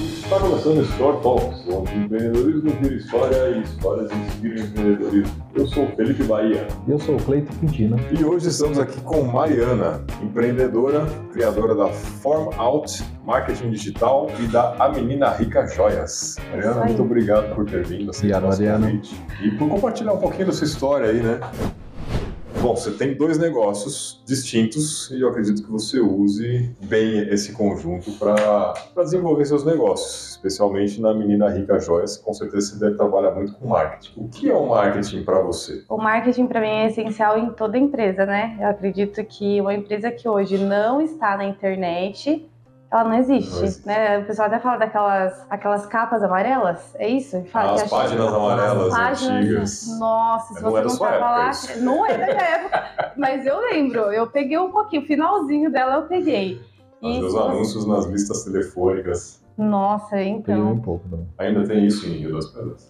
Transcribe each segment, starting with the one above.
Está começando o Store Talks, onde empreendedorismo vira história e histórias inspiram empreendedorismo. Eu sou o Felipe Bahia. E eu sou o Cleito Quintino. E hoje estamos aqui com Mariana, empreendedora, criadora da Form Out, marketing digital e da A Menina Rica Joias. Mariana, muito obrigado por ter vindo. Obrigado, Mariana. Convite. E por compartilhar um pouquinho da sua história aí, né? Bom, você tem dois negócios distintos e eu acredito que você use bem esse conjunto para desenvolver seus negócios, especialmente na Menina Rica Joias. Com certeza você deve trabalhar muito com marketing. O que é o marketing para você? O marketing para mim é essencial em toda empresa, né? Eu acredito que uma empresa que hoje não está na internet, ela não existe, Não né? O pessoal até fala daquelas aquelas capas amarelas, é isso? Fala As que acha- páginas amarelas As páginas, antigas. Nossa, se Não você é não tava lá, isso. não é da minha época, mas eu lembro, eu peguei um pouquinho, o finalzinho dela eu peguei. Fazer os anúncios nas listas telefônicas. Nossa, Peguei então. um pouco também. Ainda tem isso em Rio das Pedras.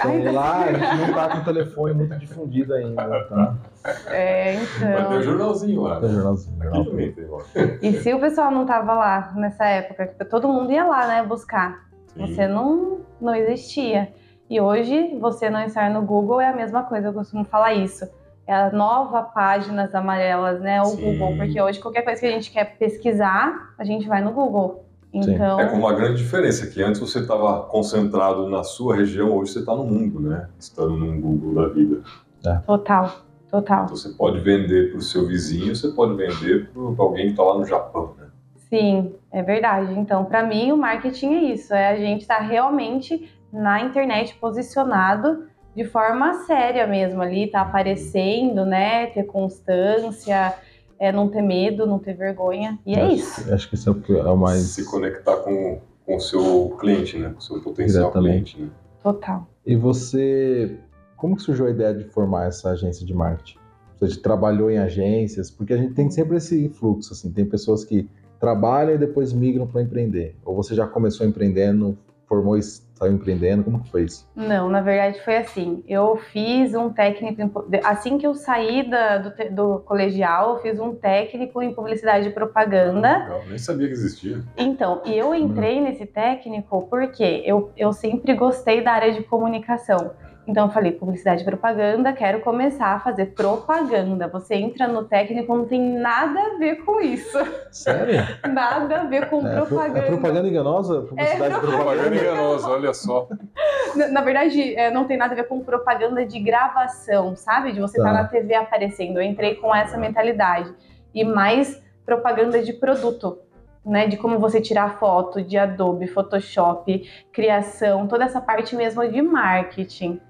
Então, lá a gente não tá com o telefone muito difundido ainda, tá? É, Mas tem então. jornalzinho lá. É né? jornalzinho. Aqui também tem. E se o pessoal não tava lá nessa época, todo mundo ia lá, né, buscar. Sim. Você não, não existia. E hoje, você não estar no Google é a mesma coisa, eu costumo falar isso. É a nova páginas amarelas, né? O Sim. Google. Porque hoje, qualquer coisa que a gente quer pesquisar, a gente vai no Google. Então, É com uma grande diferença, que antes você estava concentrado na sua região, hoje você está no mundo, né? Estando num Google da vida. total, total. Então você pode vender para o seu vizinho, você pode vender para alguém que está lá no Japão, né? Sim, é verdade. Então, para mim, o marketing é isso. É a gente estar realmente na internet posicionado de forma séria mesmo ali, tá aparecendo, né? Ter constância, é, não ter medo, não ter vergonha. E é Acho- isso. Acho que isso é o é o mais. Se conectar com, com o seu cliente, né? Com o seu potencial cliente, né? Total. E você. Como que surgiu a ideia de formar essa agência de marketing? Você trabalhou em agências? Porque a gente tem sempre esse fluxo, assim. Tem pessoas que trabalham e depois migram para empreender. Ou você já começou empreendendo, formou e saiu empreendendo? Como que foi isso? Não, na verdade foi assim. Eu fiz um técnico, assim que eu saí da- do, do colegial, eu fiz um técnico em publicidade e propaganda. Legal, nem sabia que existia. Então, e eu entrei nesse técnico porque eu, eu sempre gostei da área de comunicação. Então eu falei, publicidade e propaganda, quero começar a fazer propaganda. Você entra no técnico, não tem nada a ver com isso. Sério? Nada a ver com É, pro- propaganda. é propaganda enganosa? Publicidade É, propaganda? Propaganda enganosa, olha só. Na, na verdade, é, não tem nada a ver com propaganda de gravação, sabe? De você estar Tá. na TV aparecendo. Eu entrei com essa mentalidade. E mais propaganda de produto, né? De como você tirar foto, de Adobe, Photoshop, criação, toda essa parte mesmo de marketing.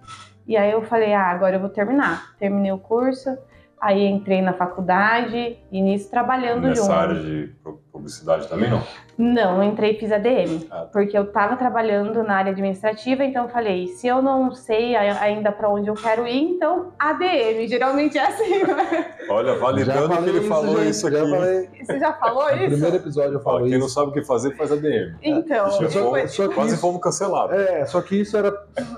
E aí eu falei, ah, agora eu vou terminar. Terminei o curso, aí entrei na faculdade, e nisso trabalhando Nessa junto. área de pu- publicidade também não. Não, não entrei e fiz ADM. Ah. Porque eu estava trabalhando na área administrativa, então eu falei, se eu não sei ainda para onde eu quero ir, então ADM. Geralmente é assim, né? Olha, Já validando que falei ele falou gente, isso já aqui. falei. Você já falou No isso? primeiro episódio eu falo quem não isso. sabe o que fazer, faz ADM. Então, Já Só- fomos- só quase isso- fomos cancelados. É, só que isso era.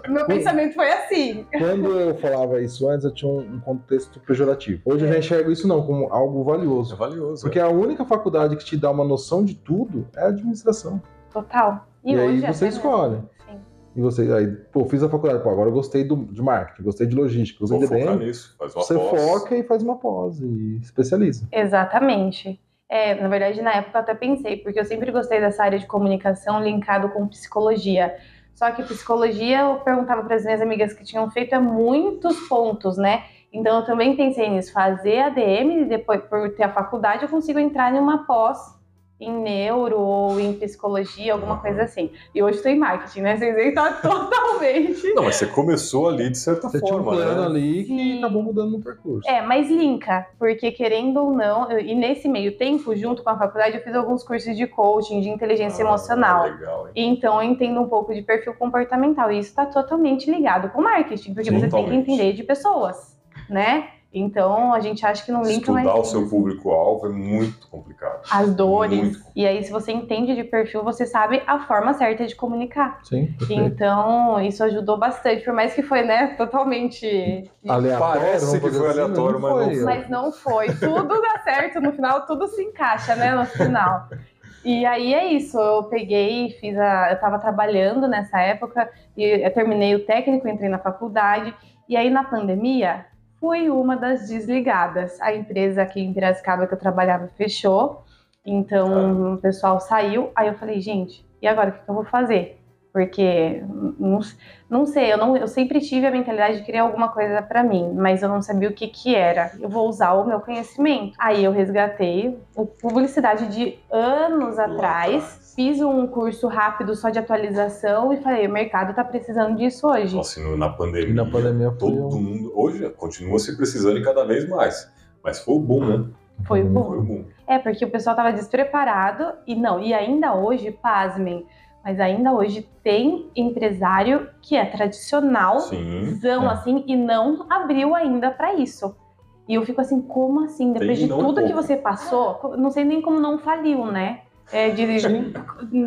meu pensamento foi assim. Quando eu falava isso antes, eu tinha um, um contexto pejorativo. Hoje eu já enxergo isso não como algo É valioso. valioso. Porque a única faculdade que te dá uma noção de tudo é a administração. Total. E, aí hoje você mesmo. escolhe. Sim. E você, aí, pô, fiz a faculdade, pô, agora eu gostei do, de marketing, gostei de logística, gostei Vou de focar DM. nisso. Faz uma Você pós. foca e faz uma pós e especializa. Exatamente. É, na verdade, na época eu até pensei, porque eu sempre gostei dessa área de comunicação linkado com psicologia. Só que psicologia, eu perguntava para as minhas amigas que tinham feito, é muitos pontos, né? Então eu também pensei nisso, fazer ADM e depois, por ter a faculdade, eu consigo entrar em uma pós em neuro ou em psicologia, alguma coisa assim. E hoje estou em marketing, né? Vocês veem, tá totalmente. Não, mas você começou ali de certa Você tinha um forma, plano né? ali Sim. que acabou mudando no percurso. É, mas linka, porque querendo ou não, eu- e nesse meio tempo, junto com a faculdade, eu fiz alguns cursos de coaching, de inteligência Ah, emocional. Legal, hein? E Então eu entendo um pouco de perfil comportamental. E isso está totalmente ligado com marketing, porque você tem que Totalmente. entender de pessoas, né? Então a gente acha que não linka Estudar mais o seu público-alvo é muito complicado. as dores. Muito. E aí, se você entende de perfil, você sabe a forma certa de comunicar. Sim, perfeito. Então, isso ajudou bastante, por mais que foi, né, totalmente. Aleatório, Parece que foi assim, aleatório, mas não foi. Mas não foi. Tudo dá certo no final, tudo se encaixa, né, no final. E aí é isso, eu peguei, fiz a. Eu estava trabalhando nessa época, e eu terminei o técnico, entrei na faculdade, e aí na pandemia fui uma das desligadas. A empresa aqui em Piracicaba que eu trabalhava fechou, então o pessoal saiu. Aí eu falei, gente, e agora o que eu vou fazer? Porque não, não sei, eu, não, eu sempre tive a mentalidade de criar alguma coisa para mim, mas eu não sabia o que que era. Eu vou usar o meu conhecimento. Aí eu resgatei o publicidade de anos atrás, fiz um curso rápido só de atualização e falei, o mercado tá precisando disso hoje. Nossa, na pandemia, Na pandemia foi todo um- mundo, hoje continua se precisando e cada vez mais. Mas foi o boom, né? Foi bom. Foi o boom. É, porque o pessoal tava despreparado e não, e ainda hoje, pasmem, mas ainda hoje tem empresário que é tradicional, Sim. zão é. assim, e não abriu ainda para isso. E eu fico assim, como assim? Depois Tem de não tudo que pouco. você passou, não sei nem como não faliu, né? É, de,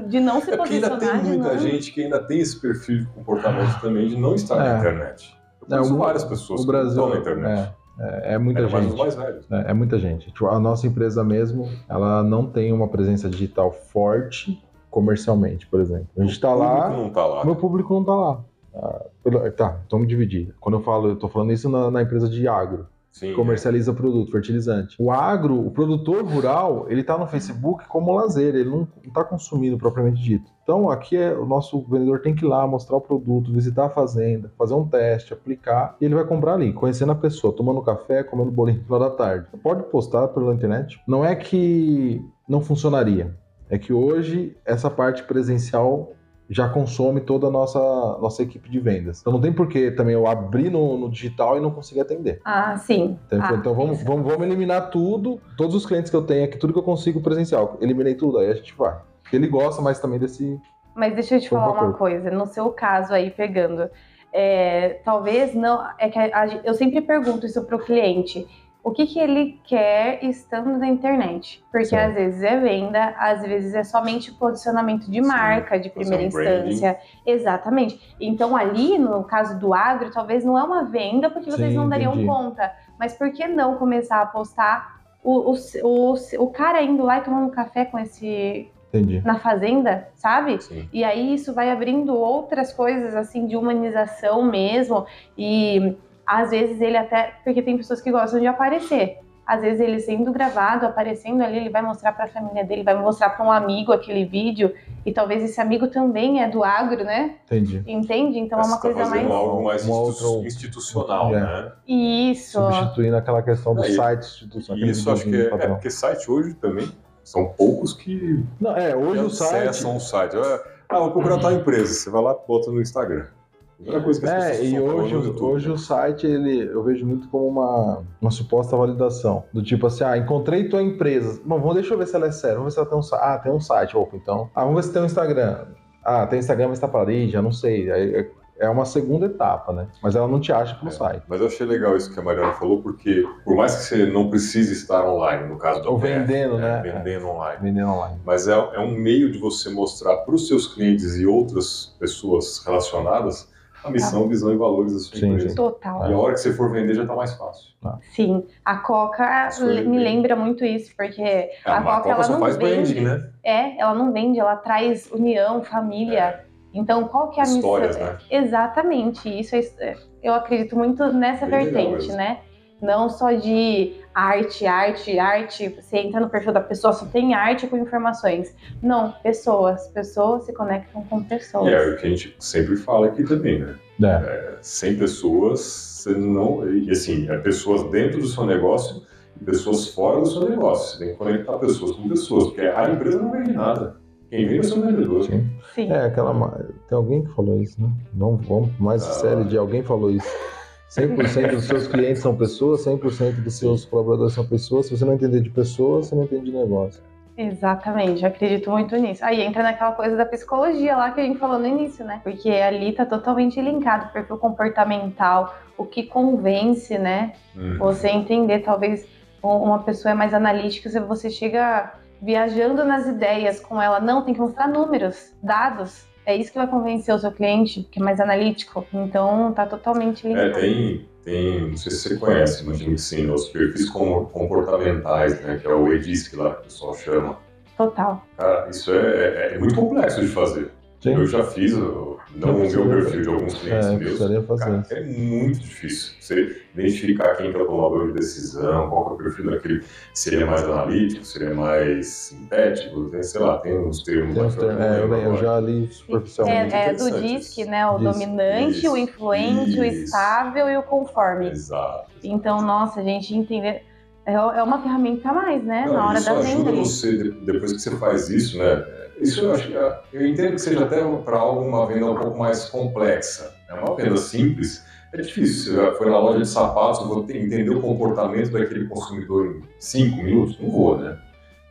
de não se É porque ainda posicionar, tem muita não... gente que ainda tem esse perfil de comportamento também de não estar É. na internet. Eu É, o- várias pessoas o que Brasil estão na internet. É, é muita Ainda mais os gente. mais velhos. É, é muita gente. Tipo, a nossa empresa mesmo, ela não tem uma presença digital forte comercialmente, por exemplo. A gente tá O lá, público não tá lá. meu público não tá lá. Ah, tá, vamos dividir. Quando eu falo, eu tô falando isso na, na empresa de agro, Sim. que comercializa produto, fertilizante. O agro, o produtor rural, ele tá no Facebook como lazer, ele não, não tá consumindo propriamente dito. Então aqui é o nosso vendedor tem que ir lá mostrar o produto, visitar a fazenda, fazer um teste, aplicar, e ele vai comprar ali, conhecendo a pessoa, tomando café, comendo bolinho no da tarde. Pode postar pela internet. Não é que não funcionaria, é que hoje essa parte presencial já consome toda a nossa, nossa equipe de vendas. Então não tem por que também eu abrir no, no digital e não conseguir atender. Ah, sim. Então, Ah, então vamos, isso. vamos, vamos eliminar tudo, todos os clientes que eu tenho aqui, tudo que eu consigo presencial. Eliminei tudo, aí a gente vai. Porque ele gosta mais também desse. Mas deixa eu te falar uma coisa, no seu caso aí, pegando, é, talvez não, é que a- eu sempre pergunto isso pro cliente, o que que ele quer estando na internet? Porque Certo. às vezes é venda, às vezes é somente posicionamento de Sim, marca, de fazer primeira um branding. instância, exatamente. Então ali, no caso do agro, talvez não é uma venda, porque vocês Sim, não dariam entendi. conta, mas por que não começar a postar o, o, o, o cara indo lá e tomando café com esse Entendi. na fazenda, sabe? Sim. E aí isso vai abrindo outras coisas assim de humanização mesmo e às vezes ele até porque tem pessoas que gostam de aparecer. Às vezes ele sendo gravado, aparecendo ali, ele vai mostrar para a família dele, vai mostrar para um amigo aquele vídeo e talvez esse amigo também é do agro, né? Entendi. Entende? Então é uma coisa mais algo mais institu- institucional, É. né? isso. Substituindo aquela questão do É, site institucional. E isso acho que é, do é porque site hoje também são poucos que Não, é, hoje que o site. acessam o site. Ah, vou procurar tal empresa. Você vai lá e bota no Instagram. Primeira coisa que as É, pessoas e hoje, YouTube, hoje né? o site, ele, eu vejo muito como uma, uma suposta validação. Do tipo assim, ah, encontrei tua empresa. Bom, vamos, deixa eu ver se ela é séria. Vamos ver se ela tem um site. Ah, tem um site. Opa, então. Ah, vamos ver se tem um Instagram. Ah, tem Instagram, mas tá para ali, já não sei. Aí é- é uma segunda etapa, né? Mas ela não te acha pelo É, site. Mas eu achei legal isso que a Mariana falou, porque por mais que você não precise estar online, no caso do Ou vendendo, né? Vendendo online. Vendendo online. Mas é, é um meio de você mostrar para os seus clientes e outras pessoas relacionadas a missão, visão e valores da sua Sim, empresa. sim. Total. E a hora que você for vender já está mais fácil. Sim, a Coca me bem- lembra muito isso, porque A, a Coca, Coca ela só não faz vende. branding, né? É, ela não vende, ela traz união, família. Então, qual que é a Histórias, missão? né? Exatamente, isso é- eu acredito muito nessa Bem vertente, mesmo. né? Não só de arte, arte, arte, você entra no perfil da pessoa, só tem arte com informações. Não, pessoas, pessoas se conectam com pessoas. E é o que a gente sempre fala aqui também, né? É. Sem pessoas, você não. E assim, é pessoas dentro do seu negócio e pessoas fora do seu negócio. Você tem que conectar pessoas com pessoas, porque a empresa não vende nada. Quem vende é o seu vendedor. Sim. Sim. É, aquela. Tem alguém que falou isso, né? Vamos, vamos mais Ah. sério de alguém falou isso. 100% dos seus clientes são pessoas, 100% dos seus colaboradores são pessoas. Se você não entender de pessoas, você não entende de negócio. Exatamente, eu acredito muito nisso. Aí entra naquela coisa da psicologia lá que a gente falou no início, né? Porque ali tá totalmente linkado, o perfil comportamental, o que convence, né? Hum. Você entender, talvez um- uma pessoa é mais analítica, se você chega viajando nas ideias com ela, não, tem que mostrar números, dados. É isso que vai convencer o seu cliente, que é mais analítico. Então tá totalmente É, linkado. tem, tem, não sei se você conhece, imagino que sim, os perfis com- comportamentais, né, que é o EDISC lá que o pessoal chama. Total. Cara, isso é, é- é muito complexo de fazer. Sim. Eu já fiz, eu- não o meu perfil de alguns clientes É, meus. fazer. Cara, é muito difícil. Você identificar quem que é o tomador de decisão, qual que é o perfil daquele. Seria mais analítico, seria mais sintético, tem, sei lá, tem uns termos. Tem uns termos- é, eu, eu já li É, superficialmente. é do interessante DISC, né? O Disc. dominante, o Isso. influente, o estável e o conforme. Exato. Então, nossa, a gente entender. É é uma ferramenta a mais, né? Não, na hora isso da ajuda venda. ali. você, de- depois que você faz isso, né? Isso eu acho é- eu entendo que seja até para alguma venda um pouco mais complexa. É uma venda simples, é difícil. Já foi na loja de sapatos, eu vou ter- entender o comportamento daquele consumidor em cinco minutos? Não vou, né?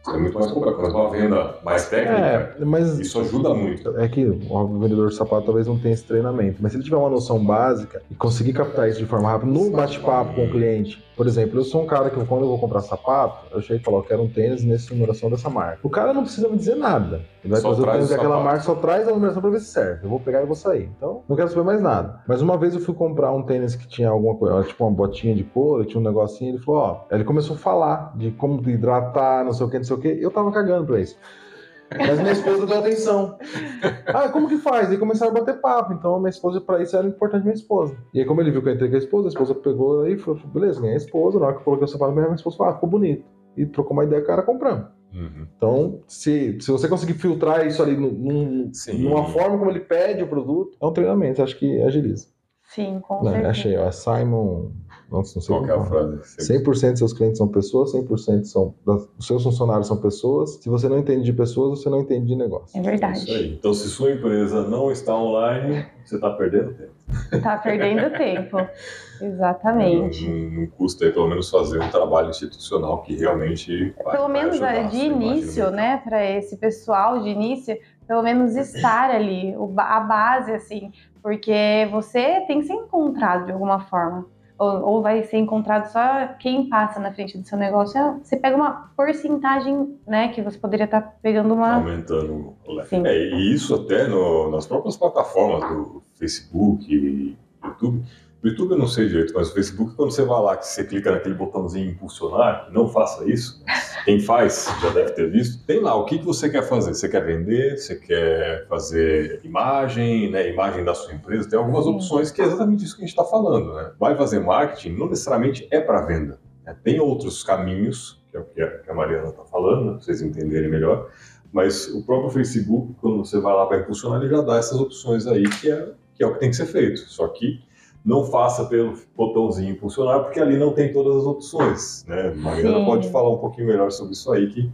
É muito mais complexo. Mas uma venda mais técnica, É, mas isso ajuda muito. É que o vendedor de sapato talvez não tenha esse treinamento, mas se ele tiver uma noção básica e conseguir captar isso de forma rápida no bate-papo com o cliente. Por exemplo, eu sou um cara que quando eu vou comprar sapato, eu chego e falo, eu quero um tênis nessa numeração dessa marca. O cara não precisa me dizer nada. Ele vai Só trazer o tênis daquela marca, só traz a numeração pra ver se serve. Eu vou pegar e vou sair. Então, não quero saber mais nada. Mas uma vez eu fui comprar um tênis que tinha alguma coisa, tipo uma botinha de couro, tinha um negocinho, ele falou, ó, Aí ele começou a falar de como hidratar, não sei o que, não sei o que. Eu tava cagando pra isso. Mas minha esposa deu atenção. Ah, como que faz? Aí começaram a bater papo. Então, a minha esposa, pra isso, era importante minha esposa. E aí, como ele viu que eu entrei com a esposa, a esposa pegou aí e falou: beleza, ganhei a esposa. Na hora que eu coloquei o sapato, minha esposa falou: ah, ficou bonito. E trocou uma ideia cara comprando. Uhum. Então, se, se você conseguir filtrar isso ali num- numa forma como ele pede o produto, é um treinamento, acho que agiliza. Sim, com Né? certeza. Achei, ó, Simon. Nossa, não sei Qual que é a frase? 100% dos seus clientes são pessoas, 100% são, das- dos seus funcionários são pessoas. Se você não entende de pessoas, você não entende de negócio. É Isso verdade. aí. Então, se sua empresa não está online, você está perdendo tempo. Tá perdendo tempo. Exatamente. Não, não- não custa aí, pelo menos fazer um trabalho institucional que realmente vai, Pelo vai menos ajudar é, de início, né, para esse pessoal de início, pelo menos estar ali, a base, assim, porque você tem que ser encontrado de alguma forma. Ou, ou vai ser encontrado só quem passa na frente do seu negócio. É, Você pega uma porcentagem, né, que você poderia estar pegando uma. Aumentando. Sim. É, e isso até no- nas próprias plataformas do Facebook e YouTube. O YouTube eu não sei direito, mas o Facebook, quando você vai lá, que você clica naquele botãozinho impulsionar, não faça isso, quem faz já deve ter visto, tem lá o que, que você quer fazer. Você quer vender, você quer fazer imagem, né, imagem da sua empresa, tem algumas opções que é exatamente isso que a gente está falando. Né? Vai fazer marketing, não necessariamente é para venda. né? Tem outros caminhos, que é o que a, que a Mariana está falando, né, para vocês entenderem melhor, mas o próprio Facebook, quando você vai lá para impulsionar, ele já dá essas opções aí, que é, que é o que tem que ser feito. Só que não faça pelo botãozinho impulsionar, porque ali não tem todas as opções. Né? Mariana Sim. pode falar um pouquinho melhor sobre isso aí, que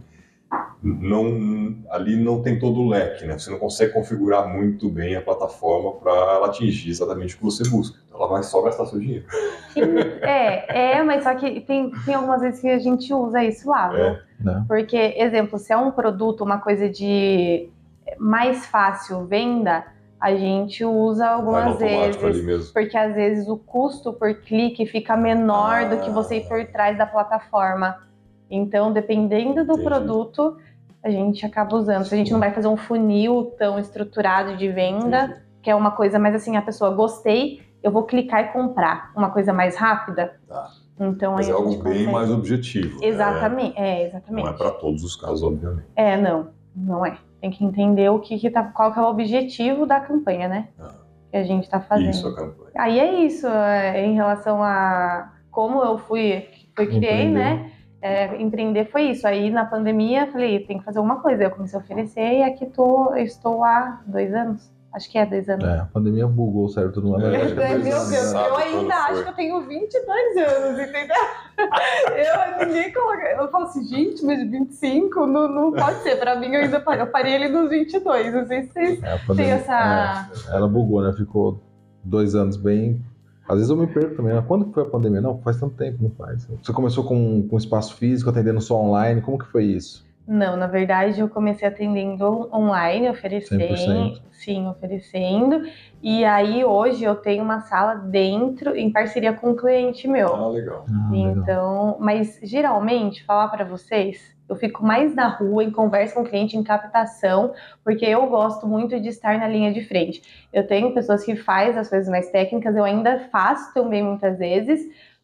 não, ali não tem todo o leque, né? Você não consegue configurar muito bem a plataforma para ela atingir exatamente o que você busca. Então, ela vai só gastar seu dinheiro. É, é, mas só que tem, tem algumas vezes que a gente usa isso lá? É. Né? Porque, exemplo, se é um produto, uma coisa de mais fácil venda, a gente usa algumas vezes. mesmo. Porque às vezes o custo por clique fica menor do que Ah. você ir por trás da plataforma. Então, dependendo do Entendi. produto, a gente acaba usando. Se a gente não vai fazer um funil tão estruturado de venda, Entendi. que é uma coisa mais assim, a pessoa gostei, eu vou clicar e comprar. Uma coisa mais rápida. Tá. Então Mas é algo bem consegue. mais objetivo. né? Exatamente, é, Não exatamente. é para todos os casos, obviamente. É, não, não é. Tem que entender o que, que tá, qual que é o objetivo da campanha, né? Ah. Que a gente tá fazendo. Isso, a campanha. Aí é isso, é, em relação a como eu fui, fui criei, Empreender. né? É, empreender foi isso. Aí na pandemia falei, tem que fazer alguma coisa. Eu comecei a oferecer e aqui tô, estou há dois anos. Acho que é dois anos. É, a pandemia bugou o cérebro do mundo. É, acho que Meu Deus, eu ainda foi. acho que eu tenho 22 anos, entendeu? Eu, ninguém coloca. Eu falo assim, gente, mas 25 não, não pode ser. Pra mim, eu ainda parei, eu parei ele nos 22. Não sei se vocês É, têm essa. é, ela bugou, né? Ficou dois anos bem. Às vezes eu me perco também. né? Quando que foi a pandemia? Não, faz tanto tempo, não faz. Você começou com, com espaço físico, atendendo só online. Como que foi isso? Não, na verdade, eu comecei atendendo online, oferecendo. 100%. Sim, oferecendo. E aí, hoje, eu tenho uma sala dentro, em parceria com um cliente meu. Ah, legal. Ah, legal. Então, mas geralmente, falar pra vocês, eu fico mais na rua, em conversa com o cliente, em captação, porque eu gosto muito de estar na linha de frente. Eu tenho pessoas que fazem as coisas mais técnicas, eu ainda faço também muitas vezes,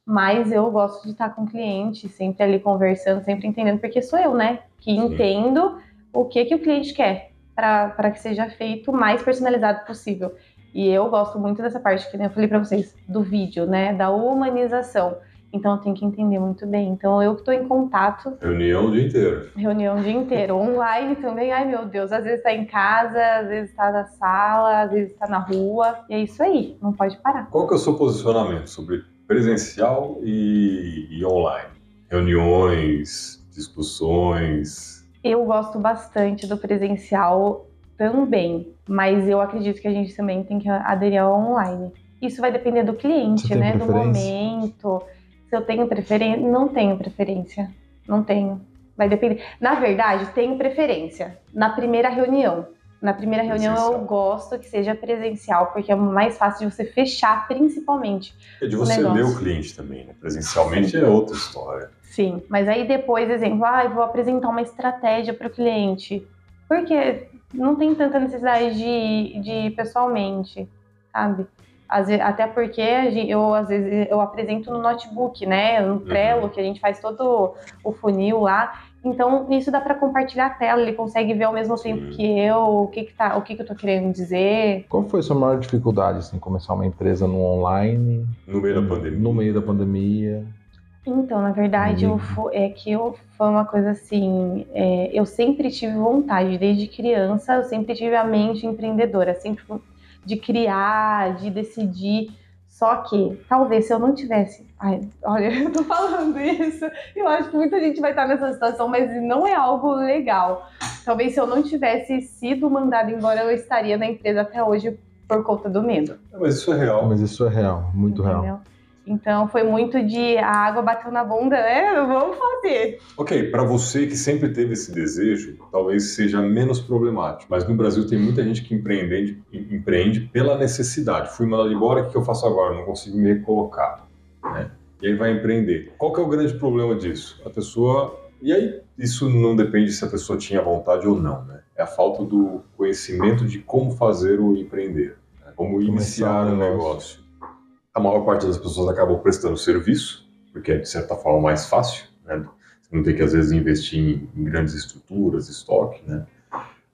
mas eu gosto de estar com o cliente, sempre ali conversando, sempre entendendo, porque sou eu, né, que Sim. entendo o que, que o cliente quer para que seja feito o mais personalizado possível. E eu gosto muito dessa parte que eu falei para vocês do vídeo, né, da humanização. Então eu tenho que entender muito bem. Então eu que estou em contato. Reunião o dia inteiro. Reunião o dia inteiro. Online também. Ai meu Deus, às vezes está em casa, às vezes está na sala, às vezes está na rua. E é isso aí, não pode parar. Qual que é o seu posicionamento sobre presencial e, e online? Reuniões, discussões? Eu gosto bastante do presencial também, mas eu acredito que a gente também tem que aderir ao online. Isso vai depender do cliente, né? Do momento. Se eu tenho preferência, não tenho preferência. Não tenho. Vai depender. Na verdade, tenho preferência na primeira reunião. Na primeira reunião eu gosto que seja presencial, porque é mais fácil de você fechar, principalmente. É de você ler o cliente também, né? Presencialmente é outra história. Sim, mas aí depois, exemplo, ah, eu vou apresentar uma estratégia para o cliente. Porque não tem tanta necessidade de, de ir pessoalmente, sabe? Vezes, até porque eu, às vezes, eu apresento no notebook, né? No uhum. Trello, que a gente faz todo o funil lá. Então, isso dá para compartilhar a tela, ele consegue ver ao mesmo Sim. tempo que eu o que, que, tá, o que, que eu tô querendo dizer. Qual foi a sua maior dificuldade, assim, começar uma empresa no online? No meio da pandemia. No meio da pandemia. Então, na verdade, uhum. eu, é que eu, foi uma coisa assim, é, eu sempre tive vontade, desde criança, eu sempre tive a mente empreendedora, sempre de criar, de decidir. Só que, talvez se eu não tivesse. Ai, olha, eu tô falando isso, eu acho que muita gente vai estar nessa situação, mas não é algo legal. Talvez se eu não tivesse sido mandada embora, eu estaria na empresa até hoje por conta do medo. Mas isso é real. Mas isso é real, muito Entendeu? real. Então foi muito de a água bateu na bunda, né? Vamos fazer. Ok, para você que sempre teve esse desejo, talvez seja menos problemático. Mas no Brasil tem muita gente que empreende, empreende pela necessidade. Fui mandado embora, o que eu faço agora? Não consigo me recolocar. Né? E aí vai empreender. Qual que é o grande problema disso? A pessoa. E aí, isso não depende se a pessoa tinha vontade ou não, né? É a falta do conhecimento de como fazer o empreender, né? como iniciar um negócio a maior parte das pessoas acabam prestando serviço, porque é de certa forma mais fácil, né? Você não tem que às vezes investir em, em grandes estruturas, estoque, né?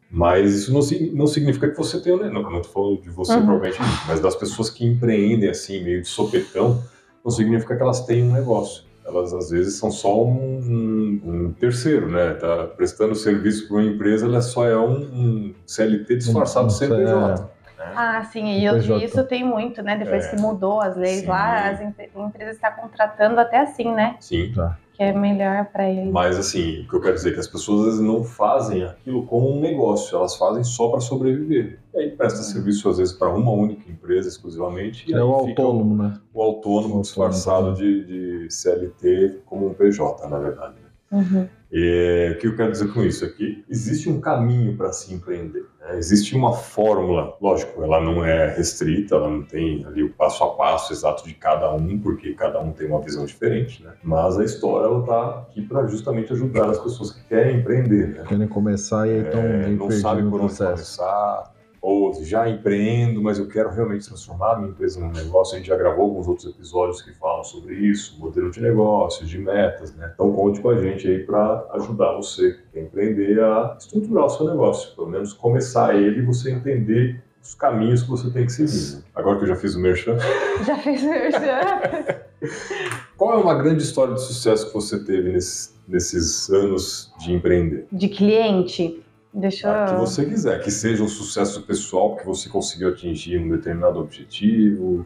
Mas isso não, não significa que você tenha, né? não, não estou falando de você uhum. provavelmente, mas das pessoas que empreendem assim, meio de sopetão, não significa que elas tenham um negócio. Elas às vezes são só um, um, um terceiro, né? Tá prestando serviço para uma empresa, ela só é um, um CLT disfarçado de CNPJ. É. Né? Ah, sim, e, eu, isso tem muito, né? Depois é. que mudou as leis sim. lá, as empresas estão contratando até assim, né? Sim. Tá. Que é melhor para eles. Mas assim, o que eu quero dizer é que as pessoas às vezes não fazem aquilo como um negócio, elas fazem só para sobreviver. E aí presta uhum. serviço às vezes para uma única empresa exclusivamente. é o autônomo, né? O autônomo o disfarçado autônomo. De, de CLT como um PJ, na verdade. Né? Uhum. E, o que eu quero dizer com isso é que existe um caminho para se empreender. Né? Existe uma fórmula, lógico, ela não é restrita, ela não tem ali o passo a passo exato de cada um, porque cada um tem uma visão diferente, né? Mas a história ela está aqui para justamente ajudar as pessoas que querem empreender, né? Querem começar e estão é, não sabe por onde começar ou já empreendo, mas eu quero realmente transformar a minha empresa num negócio. A gente já gravou alguns outros episódios que falam sobre isso, modelo de negócio, de metas, né? Então conte com a gente aí para ajudar você que quer empreender a estruturar o seu negócio, pelo menos começar ele e você entender os caminhos que você tem que seguir. Né? Agora que eu já fiz o merchan. Já fiz o merchan. Qual é uma grande história de sucesso que você teve nesses, nesses anos de empreender? De cliente? Deixa eu... que você quiser, que seja um sucesso pessoal que você conseguiu atingir um determinado objetivo,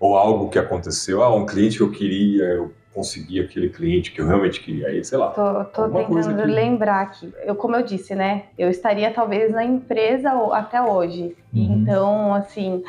ou algo que aconteceu, ah, um cliente que eu queria, eu consegui aquele cliente que eu realmente queria, aí, sei lá. Tô, tô tentando que... lembrar aqui. Eu, como eu disse, né, eu estaria talvez na empresa até hoje. Uhum. Então, assim,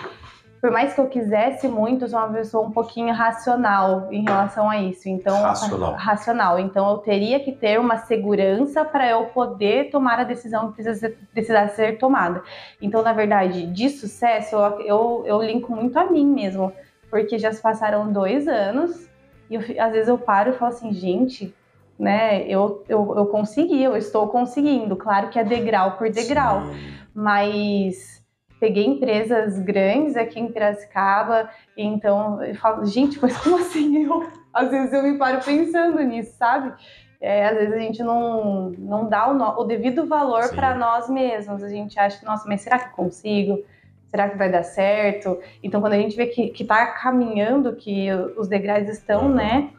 por mais que eu quisesse muito, eu sou uma pessoa um pouquinho racional em relação a isso. Então, racional. racional. Então, eu teria que ter uma segurança para eu poder tomar a decisão que precisa ser, precisar ser tomada. Então, na verdade, de sucesso, eu, eu, eu linko muito a mim mesmo, porque já se passaram dois anos e eu, às vezes eu paro e falo assim, gente, né, eu, eu, eu consegui, eu estou conseguindo. Claro que é degrau por degrau, Sim. mas peguei empresas grandes aqui em Piracicaba, então eu falo, gente, mas como assim eu? Às vezes eu me paro pensando nisso, sabe? é, às vezes a gente não, não dá o, no, o devido valor para nós mesmos. A gente acha que, nossa, mas será que consigo? Será que vai dar certo? Então, quando a gente vê que, que tá caminhando, que os degraus estão, né,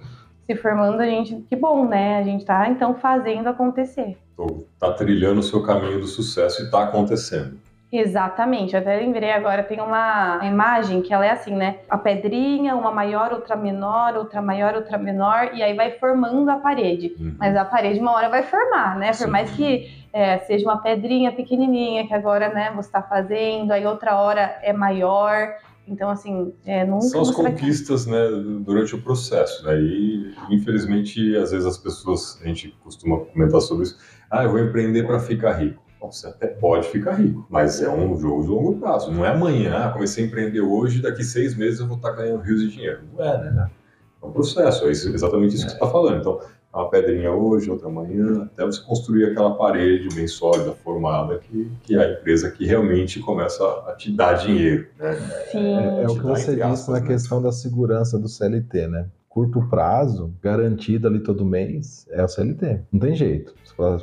se formando, a gente, que bom, né? A gente tá, então, fazendo acontecer. Tá trilhando o seu caminho do sucesso e tá acontecendo. Exatamente, eu até lembrei agora, tem uma imagem que ela é assim, né? A pedrinha, uma maior, outra menor, outra maior, outra menor, e aí vai formando a parede. Uhum. Mas a parede uma hora vai formar, né? Por Sim. mais que é, seja uma pedrinha pequenininha que agora, né, você está fazendo, aí outra hora é maior. Então, assim, é, nunca São as conquistas, vai... né, durante o processo. Né? E, infelizmente, às vezes as pessoas, a gente costuma comentar sobre isso, ah, eu vou empreender para ficar rico. Você até pode ficar rico, mas é um jogo de longo prazo. Não é amanhã, ah, comecei a empreender hoje, daqui seis meses eu vou estar ganhando rios de dinheiro. Não é, né? É um processo, é exatamente isso que você está falando. Então, uma pedrinha hoje, outra amanhã, até você construir aquela parede bem sólida, formada, que, que é a empresa que realmente começa a te dar dinheiro. Né? Sim. É, é o que você disse aspas, na né? questão da segurança do CLT, né? Curto prazo, garantido ali todo mês, é o CLT. Não tem jeito. Você fala,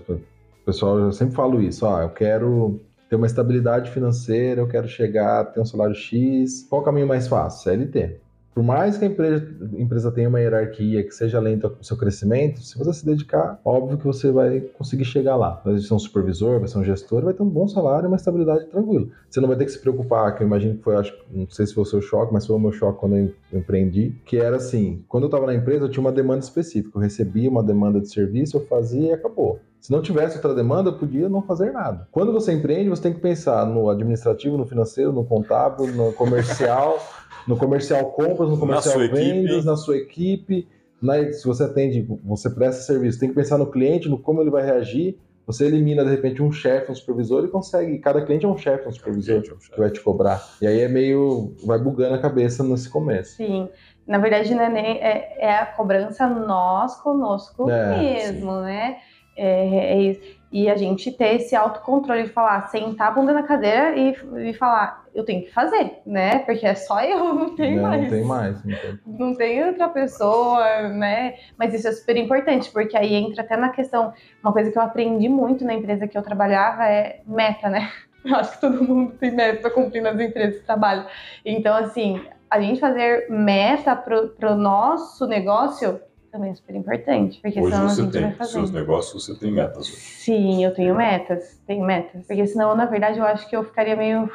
pessoal, eu sempre falo isso, ó, eu quero ter uma estabilidade financeira, eu quero chegar ter um salário X. Qual o caminho mais fácil? CLT. Por mais que a empresa, empresa tenha uma hierarquia que seja lenta o seu crescimento, se você se dedicar, óbvio que você vai conseguir chegar lá. Vai ser um supervisor, vai ser um gestor, vai ter um bom salário e uma estabilidade tranquila. Você não vai ter que se preocupar, que eu imagino que foi, acho, não sei se foi o seu choque, mas foi o meu choque quando eu empreendi, que era assim, quando eu estava na empresa, eu tinha uma demanda específica. Eu recebia uma demanda de serviço, eu fazia e acabou. Se não tivesse outra demanda, eu podia não fazer nada. Quando você empreende, você tem que pensar no administrativo, no financeiro, no contábil, no comercial, no comercial compras, no comercial na vendas, equipe. na sua equipe. Na, se você atende, você presta serviço, tem que pensar no cliente, no como ele vai reagir. Você elimina, de repente, um chefe, um supervisor e consegue. Cada cliente é um chefe, um supervisor é um que vai te cobrar. E aí é meio. vai bugando a cabeça nesse começo. Sim. Na verdade, não é, nem, é, é a cobrança nós conosco é, mesmo, sim. né? É, é, isso. E a gente ter esse autocontrole de falar, sentar a bunda na cadeira e, e falar, eu tenho que fazer, né? Porque é só eu, não tem mais. Não tem mais. Não tem. não tem outra pessoa, né? Mas isso é super importante, porque aí entra até na questão, uma coisa que eu aprendi muito na empresa que eu trabalhava é meta, né? Eu acho que todo mundo tem meta para cumprir nas empresas que trabalham. Então, assim, a gente fazer meta para o nosso negócio também é super importante, porque hoje senão você a gente tem, vai fazer. seus negócios você tem metas hoje. Sim, eu tenho metas, tenho metas, porque senão, na verdade, eu acho que eu ficaria meio...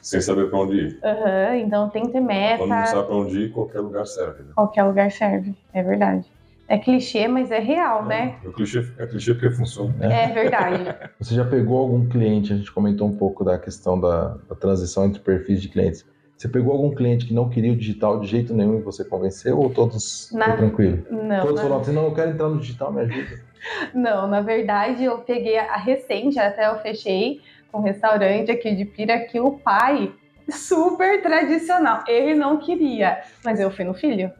Sem saber para onde ir. Aham, uhum, então tem que ter meta. Quando não sabe para onde ir, qualquer lugar serve. Né? Qualquer lugar serve, é verdade. É clichê, mas é real, é, né? O clichê é clichê porque funciona. É verdade. Você já pegou algum cliente, a gente comentou um pouco da questão da, da transição entre perfis de clientes. Você pegou algum cliente que não queria o digital de jeito nenhum e você convenceu ou todos na... tranquilo? Não. Todos na... falaram assim, não, eu quero entrar no digital, me ajuda. Não, na verdade eu peguei a recente, até eu fechei um restaurante aqui de Pira que o pai super tradicional, ele não queria, mas eu fui no filho.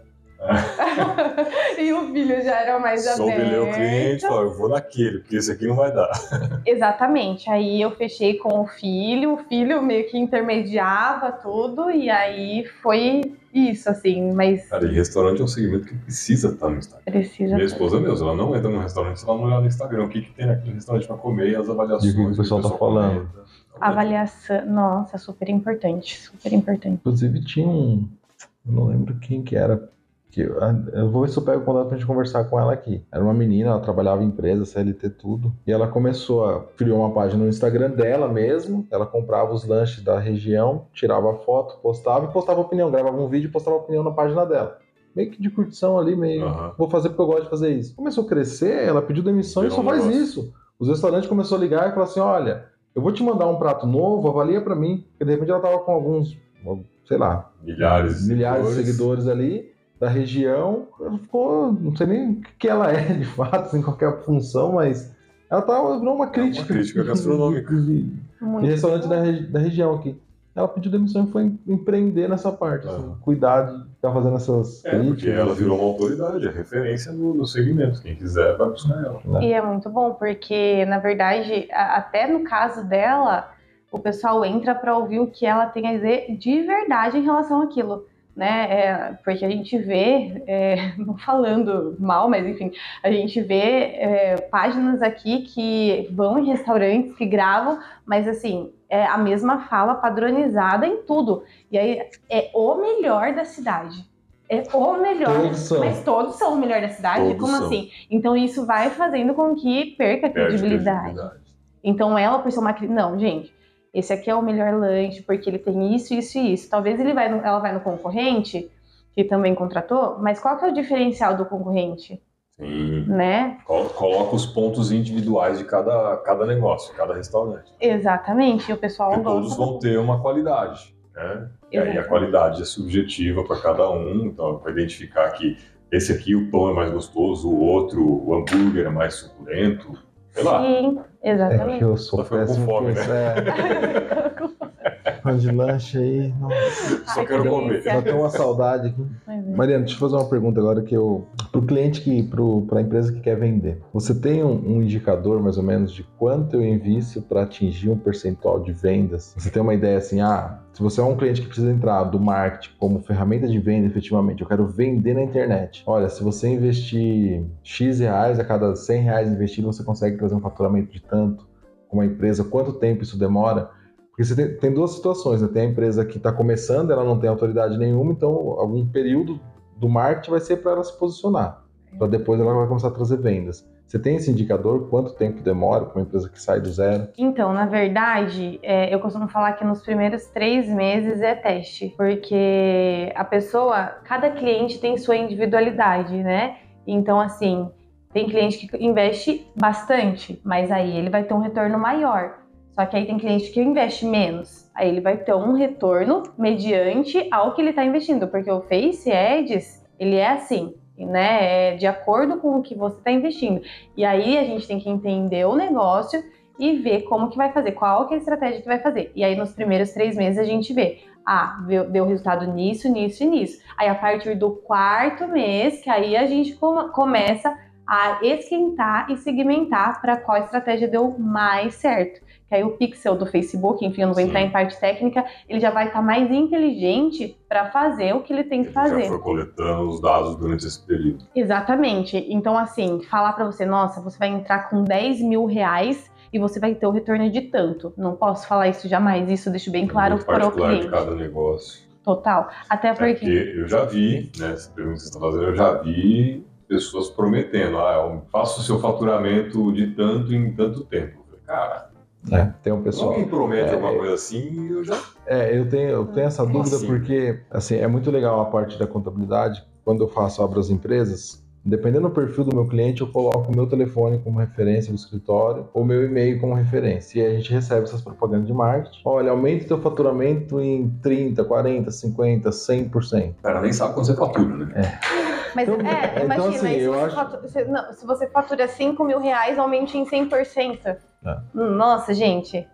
e o filho já era mais Soube aberto. ler o cliente, falou, eu vou naquele, porque esse aqui não vai dar. Exatamente. Aí eu fechei com o filho, o filho meio que intermediava tudo, e aí foi isso, assim, mas... Cara, e restaurante é um segmento que precisa estar no Instagram. Precisa. Minha esposa mesmo, ela não entra no restaurante se ela não olhar no Instagram o que, que tem naquele restaurante para comer e as avaliações. E o que o pessoal está falando. Avaliação, nossa, super importante, super importante. Inclusive tinha um, eu não lembro quem que era, que eu vou ver se eu pego o contato pra gente conversar com ela aqui. Era uma menina, ela trabalhava em empresa, CLT, tudo. E ela começou a criou uma página no Instagram dela mesmo. Ela comprava os lanches da região, tirava foto, postava e postava opinião. Gravava um vídeo e postava opinião na página dela. Meio que de curtição ali, meio. Uhum. Vou fazer porque eu gosto de fazer isso. Começou a crescer, ela pediu demissão e só faz isso. Os restaurantes começaram a ligar e falaram assim: olha, eu vou te mandar um prato novo, avalia para mim. Porque de repente ela tava com alguns, sei lá, milhares, milhares de seguidores ali da região, ficou, não sei nem o que ela é de fato, sem qualquer função, mas ela tá, virou uma crítica. É uma crítica gastronômica. De, de restaurante da, da região aqui. Ela pediu demissão e foi empreender nessa parte, assim, ah. cuidar de ficar fazendo essas é, críticas. Porque ela virou uma autoridade, a referência no, no segmento. Quem quiser vai buscar ela. É. E é muito bom, porque, na verdade, até no caso dela, o pessoal entra para ouvir o que ela tem a dizer de verdade em relação àquilo. Né? É, porque a gente vê, é, não falando mal, mas enfim, a gente vê é, páginas aqui que vão em restaurantes, que gravam, mas assim, é a mesma fala padronizada em tudo. E aí é o melhor da cidade. É o melhor, Todos mas todos são o melhor da cidade? Todos Como são. assim? Então isso vai fazendo com que perca a credibilidade. credibilidade. Então ela, por ser uma não, gente, esse aqui é o melhor lanche porque ele tem isso, isso e isso. Talvez ele vai no- ela vai no concorrente que também contratou, mas qual que é o diferencial do concorrente, Sim. né? Col- Coloca os pontos individuais de cada, cada negócio, cada restaurante. Exatamente, e o pessoal Porque todos gosta. vão ter uma qualidade, né? E aí a Exatamente. qualidade é subjetiva para cada um, então para identificar que esse aqui o pão é mais gostoso, o outro o hambúrguer é mais suculento, sei lá. Sim, É exatamente. que eu sou Só ficou com péssimo fome, com isso. É, pão de lanche aí. Nossa, Só Ai, quero que comer. delícia. bateu uma saudade aqui. Mariana, deixa eu fazer uma pergunta agora que eu. Pro cliente que. Pro, pra empresa que quer vender. Você tem um, um indicador mais ou menos de quanto eu invisto para atingir um percentual de vendas? Você tem uma ideia assim, ah, se você é um cliente que precisa entrar do marketing como ferramenta de venda efetivamente, eu quero vender na internet. Olha, se você investir X reais a cada 100 reais investido, você consegue trazer um faturamento de tanto com uma empresa, quanto tempo isso demora? Porque você tem, tem duas situações, né? Tem a empresa que está começando, ela não tem autoridade nenhuma, então algum período do marketing vai ser para ela se posicionar, para depois ela vai começar a trazer vendas. Você tem esse indicador? Quanto tempo demora para uma empresa que sai do zero? Então, na verdade, é, eu costumo falar que nos primeiros três meses é teste, porque a pessoa, cada cliente tem sua individualidade, né? Então, assim, tem cliente que investe bastante, mas aí ele vai ter um retorno maior. Só que aí tem cliente que investe menos, aí ele vai ter um retorno mediante ao que ele está investindo, porque o Face Ads, ele é assim, né? É de acordo com o que você está investindo. E aí a gente tem que entender o negócio e ver como que vai fazer, qual que é a estratégia que vai fazer. E aí nos primeiros três meses a gente vê, ah, deu, resultado nisso, nisso e nisso. Aí a partir do quarto mês, que aí a gente come- começa a esquentar e segmentar para qual estratégia deu mais certo. Que aí o pixel do Facebook, enfim, eu não vou Sim. entrar em parte técnica, ele já vai estar mais inteligente para fazer o que ele tem que Ele fazer. já foi coletando os dados durante esse período. Exatamente. Então, assim, falar pra você, nossa, você vai entrar com 10 mil reais e você vai ter o retorno de tanto. Não posso falar isso jamais, isso deixo bem claro muito para o particular de cliente. cada negócio. Total. Até É porque. porque eu já vi, né, essa pergunta que você está fazendo, eu já vi pessoas prometendo, ah, eu faço o seu faturamento de tanto em tanto tempo. Cara, É, tem um se pessoal. alguém promete É, alguma coisa assim, eu já... É, eu tenho, eu tenho essa dúvida assim? porque, assim, é muito legal a parte da contabilidade. Quando eu faço abro as empresas, dependendo do perfil do meu cliente, eu coloco o meu telefone como referência do escritório ou meu e-mail como referência. E aí a gente recebe essas propagandas de marketing. Olha, aumenta o teu faturamento em 30, 40, 50, 100%. O cara nem sabe quanto você fatura, né? Mas Então, é, então, imagina, assim, aí se, eu você acho- fatura, se- não, se você fatura 5 mil reais, aumente em 100%. É. Nossa, gente.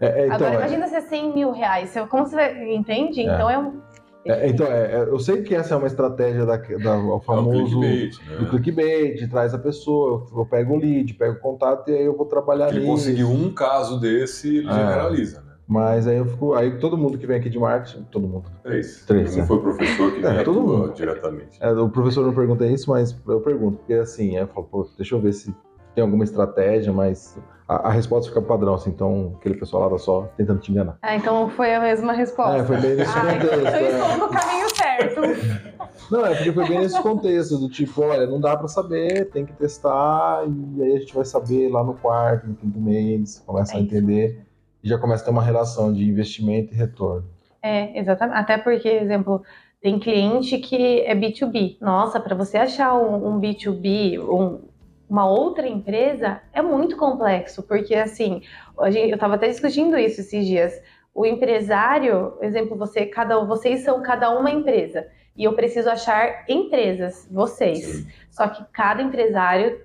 É, é, então, Agora é- imagina se é 100 mil reais. Como você vai. Entende? É. Então é um. é, então, é, é, eu sei que essa é uma estratégia da, da, o É o famoso clickbait, do né? clickbait, traz a pessoa, eu, eu pego o lead, pego o contato e aí eu vou trabalhar Ele nisso. conseguiu um caso desse, ele É. generaliza, né? Mas aí eu fico. Aí todo mundo que vem aqui de marketing, todo mundo. Três. Três, Não é. foi professor que É, todo mundo. diretamente. É, o professor não pergunta isso, mas eu pergunto, porque assim, eu falo, pô, deixa eu ver se tem alguma estratégia, mas a, a resposta fica padrão, assim, então aquele pessoal lá tá só tentando te enganar. Ah, então foi a mesma resposta. É, foi bem nesse Ah, então contexto. eu é. estou no caminho certo. Não, é porque foi bem nesse contexto, do tipo, olha, não dá pra saber, tem que testar, e aí a gente vai saber lá no quarto, no quinto mês, começa É a isso. E já começa a ter uma relação de investimento e retorno. É, exatamente. Até porque, exemplo, tem cliente que é B2B. Nossa, para você achar um, um B2B, um- uma outra empresa, é muito complexo, porque assim, gente- eu estava até discutindo isso esses dias. O empresário, exemplo, você, cada, vocês são cada uma empresa. E eu preciso achar empresas, vocês. Sim. Só que cada empresário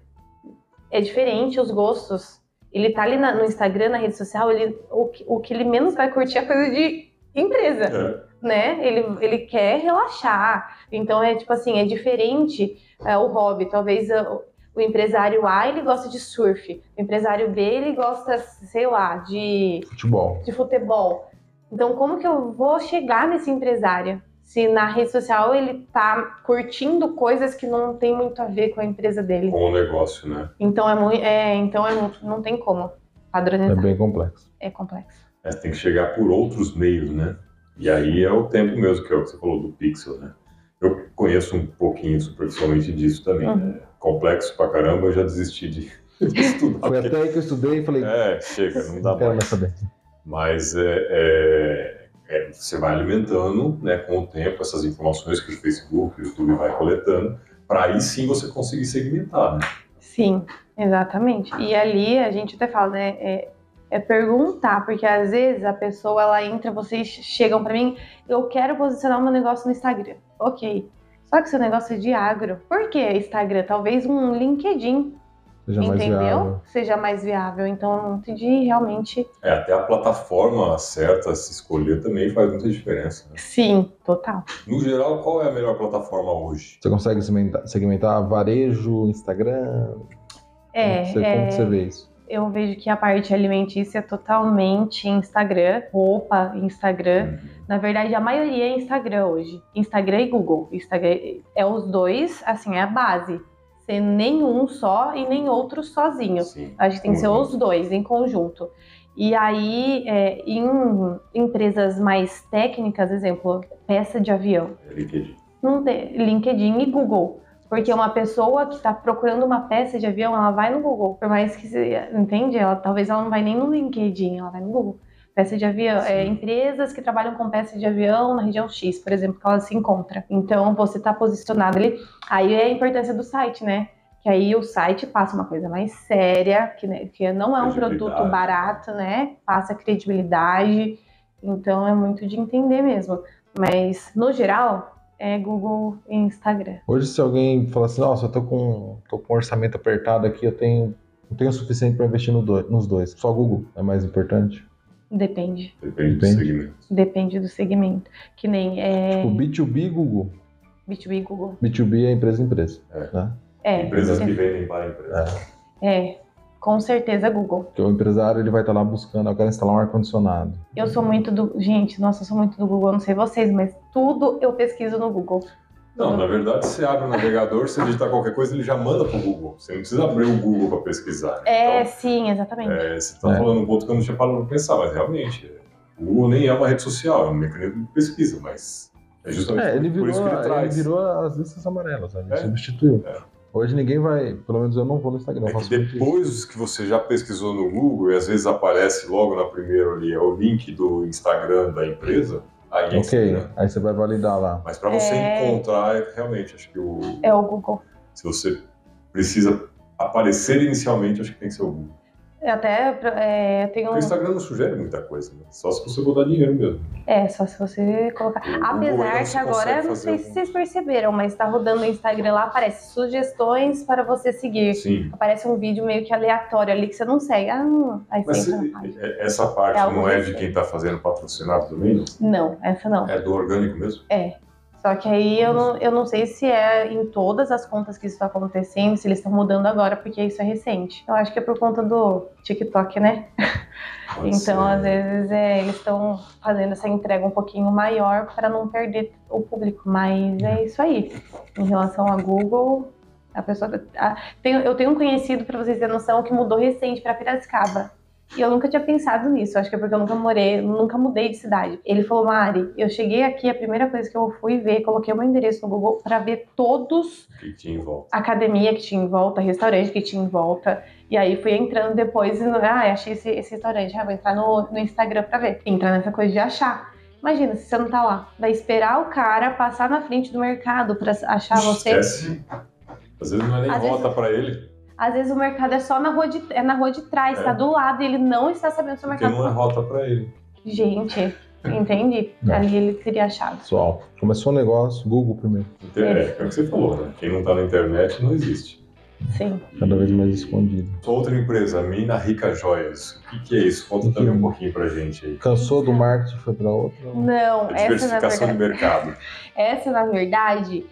é diferente, os gostos. Ele tá ali na- no Instagram, na rede social, ele, o, que- o que ele menos vai curtir é coisa de empresa, É. né? Ele, ele quer relaxar. Então é tipo assim, é diferente é, o hobby. Talvez o, o empresário A ele gosta de surf, o empresário B ele gosta, sei lá, de Futebol. de futebol. Então, como que eu vou chegar nesse empresário? Se na rede social ele tá curtindo coisas que não tem muito a ver com a empresa dele. Com o negócio, né? Então é muito, é, então é, não tem como É padronizar. bem complexo. É complexo. É, tem que chegar por outros meios, né? E aí é o tempo mesmo, que é o que você falou do pixel, né? Eu conheço um pouquinho superficialmente disso também. Uhum. né? Complexo pra caramba, eu já desisti de, de estudar. Foi porque- até aí que eu estudei e falei, É, chega, não dá mais. Mas é, é- é, você vai alimentando, né, com o tempo, essas informações que o Facebook, o YouTube vai coletando, para aí sim você conseguir segmentar, né? Sim, exatamente. E ali a gente até fala, né? É, é perguntar, porque às vezes a pessoa ela entra, vocês chegam pra mim, eu quero posicionar meu negócio no Instagram. Ok. Só que seu negócio é de agro. Por que Instagram? Talvez um LinkedIn, Seja mais entendeu? viável. Seja mais viável. Então eu não entendi realmente. É, até a plataforma certa se escolher também faz muita diferença. né? Sim, total. No geral, qual é a melhor plataforma hoje? Você consegue segmentar, segmentar varejo, Instagram? É, Você- é, Como que você vê isso? eu vejo que a parte alimentícia é totalmente Instagram, roupa, Instagram. Na verdade, a maioria é Instagram hoje. Instagram e Google. Instagram é os dois, assim, é a base. Ser nenhum só e nem outro sozinho. Sim. A gente tem que ser Uhum. os dois em conjunto. E aí, é, em empresas mais técnicas, exemplo, peça de avião, LinkedIn. não tem LinkedIn e Google. Porque uma pessoa que está procurando uma peça de avião, ela vai no Google. Por mais que, se- entende? Ela, talvez ela não vai nem no LinkedIn, ela vai no Google. Peça de avião, é, empresas que trabalham com peça de avião na região X, por exemplo, que ela se encontra. Então, você está posicionado ali. Aí é a importância do site, né? Que aí o site passa uma coisa mais séria, que, né, que não é um produto barato, né? Passa credibilidade. Então, é muito de entender mesmo. Mas, no geral, é Google e Instagram. Hoje, se alguém falar assim, nossa, eu tô com, tô com um orçamento apertado aqui, eu tenho, não tenho o suficiente para investir no do- nos dois. Só Google é mais importante. Depende. Depende, do Depende. segmento. Depende do segmento. Que nem é Tipo, B2B, Google. B2B Google. B2B é empresa empresa. É. Né? É, Empresas que vendem para empresas. é, com certeza Google. Porque o empresário ele vai estar lá buscando, eu quero instalar um ar-condicionado. Eu sou muito do. Gente, nossa, eu sou muito do Google, eu não sei vocês, mas tudo eu pesquiso no Google. Não, na verdade, você abre o navegador, você digitar qualquer coisa, ele já manda para o Google. Você não precisa abrir o Google para pesquisar. É, Então, sim, exatamente. É, você está É. falando um ponto que eu não tinha parado para pensar, mas realmente, o Google nem é uma rede social, é um mecanismo de pesquisa, mas é justamente É, ele por virou, isso que ele ele traz. virou as listas amarelas, né? ele É. substituiu. É. Hoje ninguém vai, pelo menos eu não vou no Instagram, É que depois que você já pesquisou no Google e às vezes aparece logo na primeira ali, é o link do Instagram da empresa, aí é Ok, Instagram. aí você vai validar lá. Mas para você É. encontrar, é realmente, acho que o, É o Google. se você precisa aparecer inicialmente, acho que tem que ser o Google. Eu até é, o Instagram não sugere muita coisa, né? Só se você botar dinheiro mesmo. É, só se você colocar. O Google Apesar que agora, não sei se algum- vocês perceberam, mas tá rodando no Instagram lá, aparece sugestões para você seguir. Sim. Aparece um vídeo meio que aleatório ali que você não segue. Ah, não. Aí Mas você se- é- essa parte É não é de quem está fazendo patrocinado também? não? Não, essa não. É do orgânico mesmo? Só que aí eu não, eu não sei se é em todas as contas que isso está acontecendo, se eles estão mudando agora, porque isso é recente. Eu acho que é por conta do TikTok, né? Pode então, ser. às vezes, é, eles estão fazendo essa entrega um pouquinho maior para não perder o público. Mas é isso aí. Em relação a Google, a pessoa. a- tenho- eu tenho um conhecido, para vocês terem noção, que mudou recente para Piracicaba. E eu nunca tinha pensado nisso, acho que é porque eu nunca morei, nunca mudei de cidade. Ele falou, Mari, eu cheguei aqui, a primeira coisa que eu fui ver, coloquei o meu endereço no Google para ver todos que tinha em volta. academia que tinha em volta, restaurante que tinha em volta. E aí fui entrando depois, e, ah, achei esse, esse restaurante, ah, vou entrar no, no Instagram pra ver. Entrar nessa coisa de achar. Imagina, se você não tá lá, vai esperar o cara passar na frente do mercado pra achar você. Esquece. Às vezes não é nem Às rota para ele, Às vezes o mercado é só na rua de, é na rua de trás, É. tá do lado e ele não está sabendo se o porque mercado. não é rota para ele. Gente, entende? Não. Ali ele teria achado. Pessoal, começou o negócio, Google primeiro. Internet, é o que você falou, né? Quem não está na internet não existe. Sim. Cada vez mais escondido. Outra empresa, Mina Rica Joias. O que, que é isso? Conta também um pouquinho pra gente aí. Cansou do marketing, foi para outra. Não, A essa na diversificação verdade. de mercado. Essa, na verdade,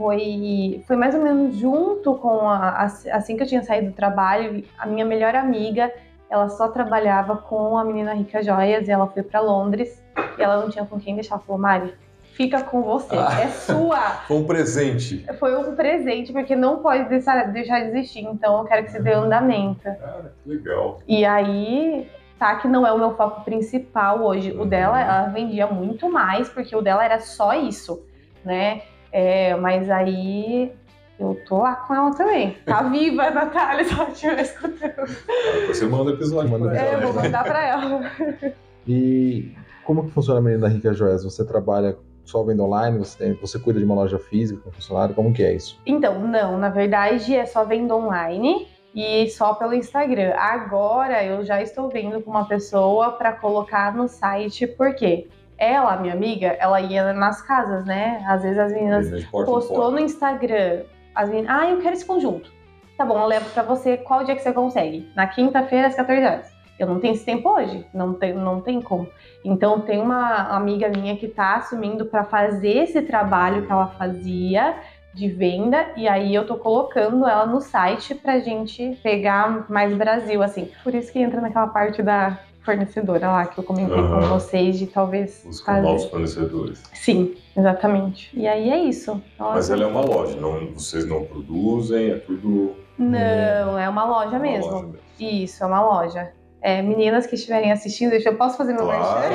foi, foi mais ou menos junto com a, assim que eu tinha saído do trabalho, a minha melhor amiga, ela só trabalhava com a menina Rica Joias e ela foi para Londres e ela não tinha com quem deixar. Ela falou, Mari, fica com você. Ah. É sua. Foi um presente. Foi um presente, porque não pode deixar, deixar de existir. Então eu quero que você dê andamento. Cara, que legal. E aí, tá que não é o meu foco principal hoje. O Uhum. dela, ela vendia muito mais, porque o dela era só isso, né? É, mas aí eu tô lá com ela também. Tá viva, a Natália, se ela estiver escutando. Depois você manda o episódio Manda pra É, eu vou mandar pra ela. E como que funciona a menina Rica Joias? Você trabalha só vendo online? Você, tem- você cuida de uma loja física com funcionário? Como que é isso? Então, não, na verdade é só venda online e só pelo Instagram. Agora eu já estou vendo com uma pessoa para colocar no site, porque ela, minha amiga, ela ia nas casas, né? Às vezes as meninas postou no Instagram, as meninas, ah, eu quero esse conjunto. Tá bom, eu levo pra você qual dia que você consegue? Na quinta-feira às 14 horas. Eu não tenho esse tempo hoje, não tem, não tem como. Então tem uma amiga minha que tá assumindo pra fazer esse trabalho que ela fazia de venda e aí eu tô colocando ela no site pra gente pegar mais Brasil assim. Por isso que entra naquela parte da fornecedora lá que eu comentei com Aham. vocês de talvez Buscar novos fornecedores. Sim, exatamente. E aí é isso. Ela Mas ela é uma loja, não, vocês não produzem, é tudo Não, é uma loja uma mesmo. loja mesmo. Isso, é uma loja. É, meninas que estiverem assistindo, deixa eu posso fazer meu Claro.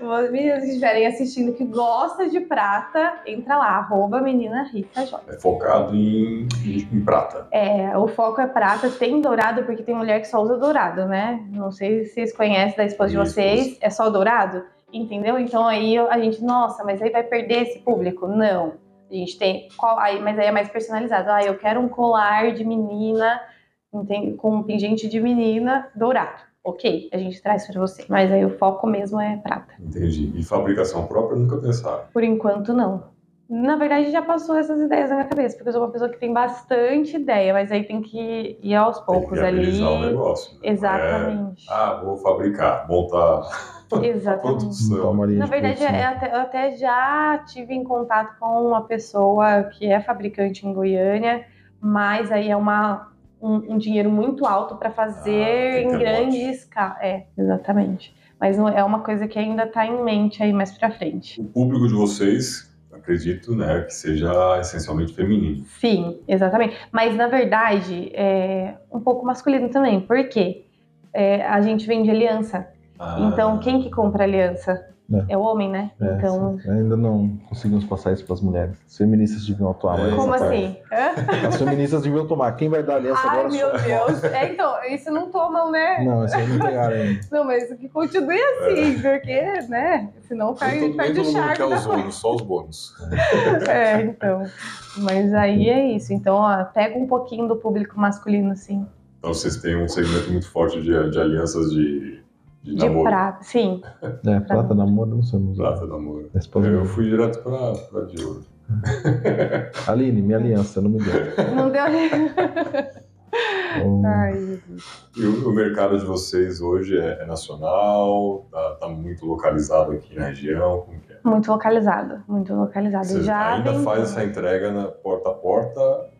Meninas que estiverem assistindo que gostam de prata, entra lá, arroba menina rica joia. É focado em, em, prata. É, o foco é prata, tem dourado, porque tem mulher que só usa dourado, né? Não sei se vocês conhecem da esposa de vocês, esposa. é só dourado, entendeu? Então aí a gente, nossa, mas aí vai perder esse público? Não. A gente tem, qual, aí, mas aí é mais personalizado. Ah, eu quero um colar de menina entende? com um pingente de menina dourado. Ok, a gente traz para você. Mas aí o foco mesmo é prata. Entendi. E fabricação própria nunca pensaram. Por enquanto, não. Na verdade, já passou essas ideias na minha cabeça, porque eu sou uma pessoa que tem bastante ideia, mas aí tem que ir aos Tem poucos que ali. o negócio. né? Exatamente. É, ah, vou fabricar, montar a Exatamente. Na de verdade, produção. é até- eu até já tive em contato com uma pessoa que é fabricante em Goiânia, mas aí é uma, um, um dinheiro muito alto para Ah, fazer que em grande lote. escala. É, exatamente. Mas não- é uma coisa que ainda está em mente aí mais para frente. O público de vocês, acredito, né, que seja essencialmente feminino. Sim, exatamente. Mas na verdade, é um pouco masculino também. Por quê? É, a gente vende aliança. Ah, Então, quem que compra aliança? É. É o homem, né? É, então, sim. ainda não conseguimos passar isso para as mulheres. As feministas deviam atuar mais. É, como nessa assim? Hã? As feministas deviam tomar. Quem vai dar aliança Ai, agora meu sou Deus. É, então, isso não tomam, né? Não, isso aí não pegaram ainda. Não, mas que continue assim, porque, né? Senão perde, perde o todo mundo charme quer os coisa. ônus, só os bônus. É, então. Mas aí é isso. Então, ó, pega um pouquinho do público masculino, assim. Então vocês têm um segmento muito forte de, de alianças de, de, De prata. Sim. É, prata namoro, não sei usar. Prata namoro. Eu fui direto pra, pra de ouro. Aline, minha aliança, não me deu. Não deu. Então, Ai, Jesus. E o, o mercado de vocês hoje é, é nacional? Tá, tá muito localizado aqui na região? Como que é? Muito localizado. Muito localizado. Você Já ainda vendi. faz essa entrega na porta a porta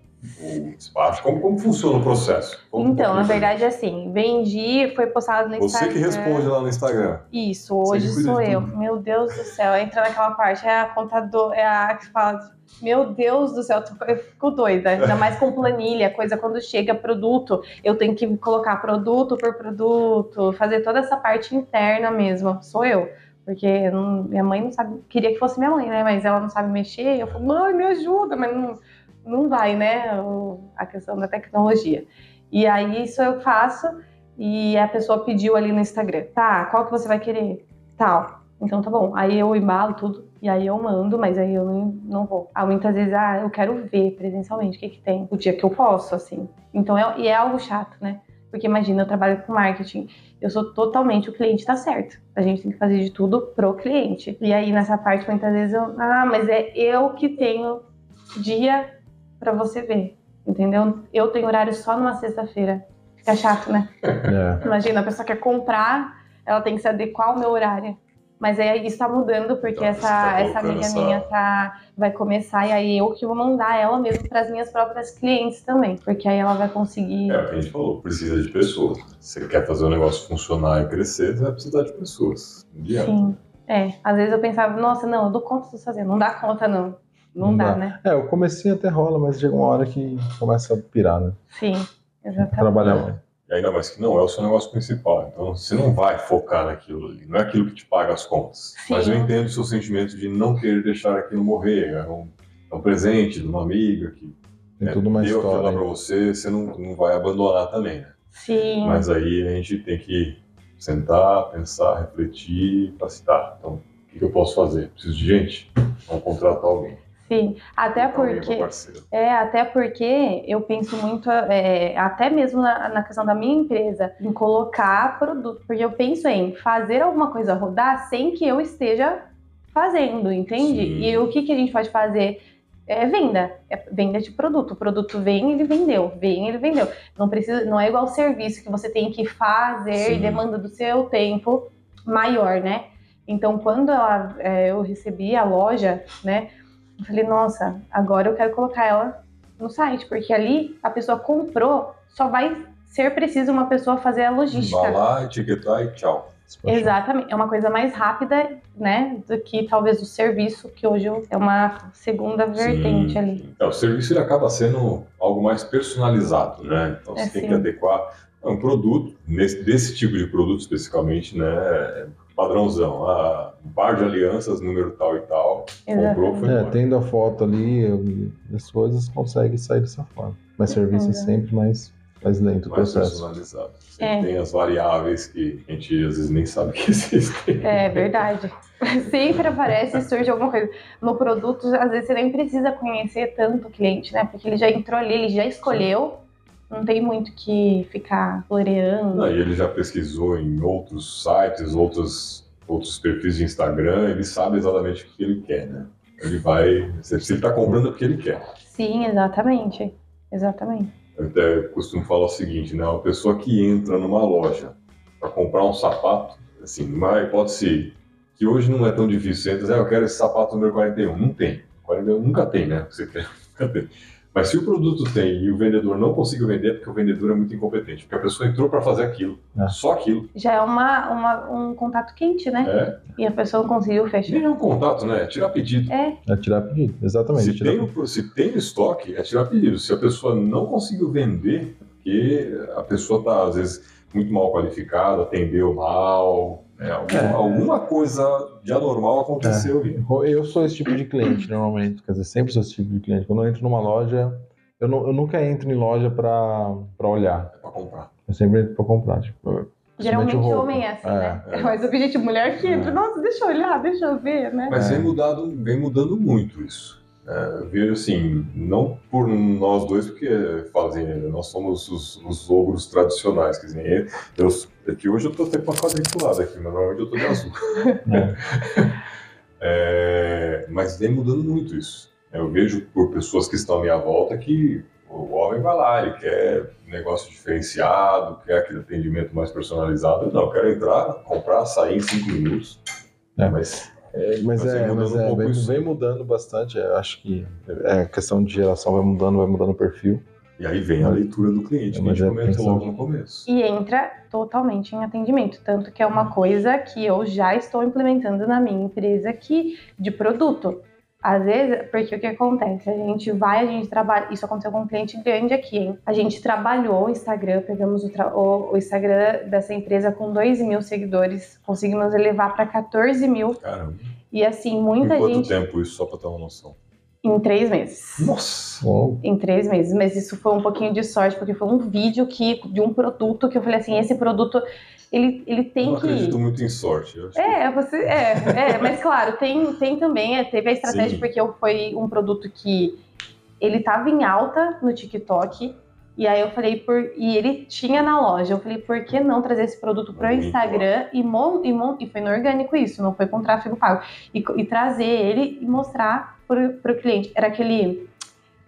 despacho? Como, como funciona o processo? Um Então, na pouquinho pra verdade, é assim, vendi, foi postado no. Você Instagram. que responde lá no Instagram. Isso, Você hoje sou eu. tudo. Meu Deus do céu, entra naquela parte, é a contador, é a que fala, meu Deus do céu, eu fico doida, ainda mais com planilha, coisa quando chega produto, eu tenho que colocar produto por produto, fazer toda essa parte interna mesmo, sou eu. Porque não- minha mãe não sabe, queria que fosse minha mãe, né? Mas ela não sabe mexer. Eu falo, mãe, me ajuda, mas não, não vai, né? A questão da tecnologia. E aí isso eu faço e a pessoa pediu ali no Instagram, tá, qual que você vai querer? Tal. Então tá bom. Aí eu embalo tudo e aí eu mando, mas aí eu não, não vou. Muitas vezes, ah, eu quero ver presencialmente o que que tem. O dia que eu posso, assim. Então é, e é algo chato, né? Porque imagina, eu trabalho com marketing, eu sou totalmente o cliente tá certo. A gente tem que fazer de tudo pro cliente. E aí nessa parte muitas vezes eu, ah, mas é eu que tenho dia pra você ver. Entendeu? Eu tenho horário só numa sexta-feira. Fica chato, né? é. Imagina, a pessoa quer comprar, ela tem que se adequar ao meu horário. Mas aí isso tá mudando, porque Então, essa, tá essa amiga essa- minha tá, vai começar, e aí eu que vou mandar ela mesmo para as minhas próprias clientes também. Porque aí ela vai conseguir. É o que a gente falou, precisa de pessoas. Se você quer fazer o negócio funcionar e crescer, você vai precisar de pessoas. Não. Sim. É, às vezes eu pensava, nossa, não, eu dou conta de fazer. Não dá conta, não. Não, Não dá, dá. né? É, o comecinho até rola, mas chega uma hora que começa a pirar, né? Sim, exatamente. Trabalhar mais. E ainda mais que não é o seu negócio principal. Então você não vai focar naquilo ali. Não é aquilo que te paga as contas. Sim. Mas eu entendo o seu sentimento de não querer deixar aquilo morrer. É um, é um presente de uma amiga que Tem é, tudo uma deu aquilo lá história. pra você, você não, não vai abandonar também, né? Sim. Mas aí a gente tem que sentar, pensar, refletir assim, tá, então o que eu posso fazer? Preciso de gente? Vamos contratar alguém. Sim, até porque é até porque eu penso muito é, até mesmo na, na questão da minha empresa em colocar produto, porque eu penso em fazer alguma coisa rodar sem que eu esteja fazendo, entende? Sim. E o que que a gente pode fazer? É venda, é venda de produto. O produto vem, ele vendeu, vem, ele vendeu. Não precisa, não é igual serviço que você tem que fazer Sim. e demanda do seu tempo maior, né? Então, quando ela, é, eu recebi a loja, né? Eu falei, nossa, agora eu quero colocar ela no site, porque ali a pessoa comprou, só vai ser preciso uma pessoa fazer a logística. Vai lá, etiquetar e tchau. Exatamente, é uma coisa mais rápida, né, do que talvez o serviço, que hoje é uma segunda vertente Sim. ali. É, o serviço ele acaba sendo algo mais personalizado, né? Então você É, tem sim. que adequar é um produto, nesse, desse tipo de produto especificamente, né? Padrãozão. Ah, um par de alianças, número tal e tal. Comprou, foi É, tendo a foto ali, as coisas conseguem sair dessa forma. Mas serviço é sempre mais, mais lento o mais processo. personalizado. É. tem as variáveis que a gente às vezes nem sabe que existem. É verdade. Sempre aparece e surge alguma coisa. No produto, às vezes você nem precisa conhecer tanto o cliente, né? Porque ele já entrou ali, ele já escolheu. Não tem muito que ficar floreando. Não, e ele já pesquisou em outros sites, outros, outros perfis de Instagram, ele sabe exatamente o que ele quer, né? Ele vai. Se ele está comprando é porque ele quer. Sim, exatamente. Exatamente. Eu até costumo falar o seguinte, né? Uma pessoa que entra numa loja para comprar um sapato, assim, numa hipótese que hoje não é tão difícil, você entra ah, eu quero esse sapato número 41. Não tem. 41 nunca tem, né? Você quer, nunca tem. Mas se o produto tem e o vendedor não conseguiu vender, é porque o vendedor é muito incompetente. Porque a pessoa entrou para fazer aquilo, É. só aquilo. Já é uma, uma- um contato quente, né? É, E a pessoa não conseguiu fechar. nem é um contato, né? É tirar pedido. É, É tirar pedido, exatamente. Se tirar tem, o- se tem estoque, é tirar pedido. Se a pessoa não conseguiu vender, é porque a pessoa está, às vezes, muito mal qualificada, atendeu mal, né? Alguma, É. alguma coisa de anormal aconteceu ali. Eu sou esse tipo de cliente, normalmente. Quer dizer, sempre sou esse tipo de cliente. Quando eu entro numa loja, eu, não- eu nunca entro em loja pra, pra olhar. É para comprar. Eu sempre entro pra comprar. Tipo, geralmente homem é assim, É, né? é. Mas o gente, mulher que entra, É. nossa, deixa eu olhar, deixa eu ver, né? Mas É. vem, mudado, vem mudando muito isso. É, vejo assim, não por nós dois, porque fazem, nós somos os, os ogros tradicionais. Quer dizer, eu, é que hoje eu tô até com uma quadriculada aqui, mas normalmente eu tô de azul. É. É, mas vem mudando muito isso. Eu vejo por pessoas que estão à minha volta que o homem vai lá, ele quer negócio diferenciado, quer aquele atendimento mais personalizado. Eu não, eu quero entrar, comprar, sair em cinco minutos. É. Mas É, mas é, mudando mas um é, pouco vem, isso. vem mudando bastante. Eu acho que é, a questão de geração vai mudando, vai mudando o perfil. E aí vem a leitura do cliente, que a Mas gente é comentou logo no começo. E entra totalmente em atendimento. Tanto que é uma coisa que eu já estou implementando na minha empresa aqui de produto. Às vezes, porque o que acontece? A gente vai, a gente trabalha. Isso aconteceu com um cliente grande aqui, hein? A gente trabalhou o Instagram, pegamos o, tra- o- Instagram dessa empresa com 2 mil seguidores, conseguimos elevar para 14 mil. Caramba. E assim, Em muita quanto gente. tempo isso, só pra ter uma noção? Em três meses. Nossa! Em três meses, mas isso foi um pouquinho de sorte, porque foi um vídeo que, de um produto que eu falei assim: esse produto ele, ele tem não que. acredito muito em sorte. Eu acho que- É, você. É, é, mas claro, tem, tem também, é, teve a estratégia, Sim. porque eu- foi um produto que ele tava em alta no TikTok. E aí eu falei, por, e ele tinha na loja. Eu falei, por que não trazer esse produto para o Instagram e, mon, e, mon, e foi no orgânico isso, não foi com tráfego pago. E, e trazer ele e mostrar para o cliente. Era aquele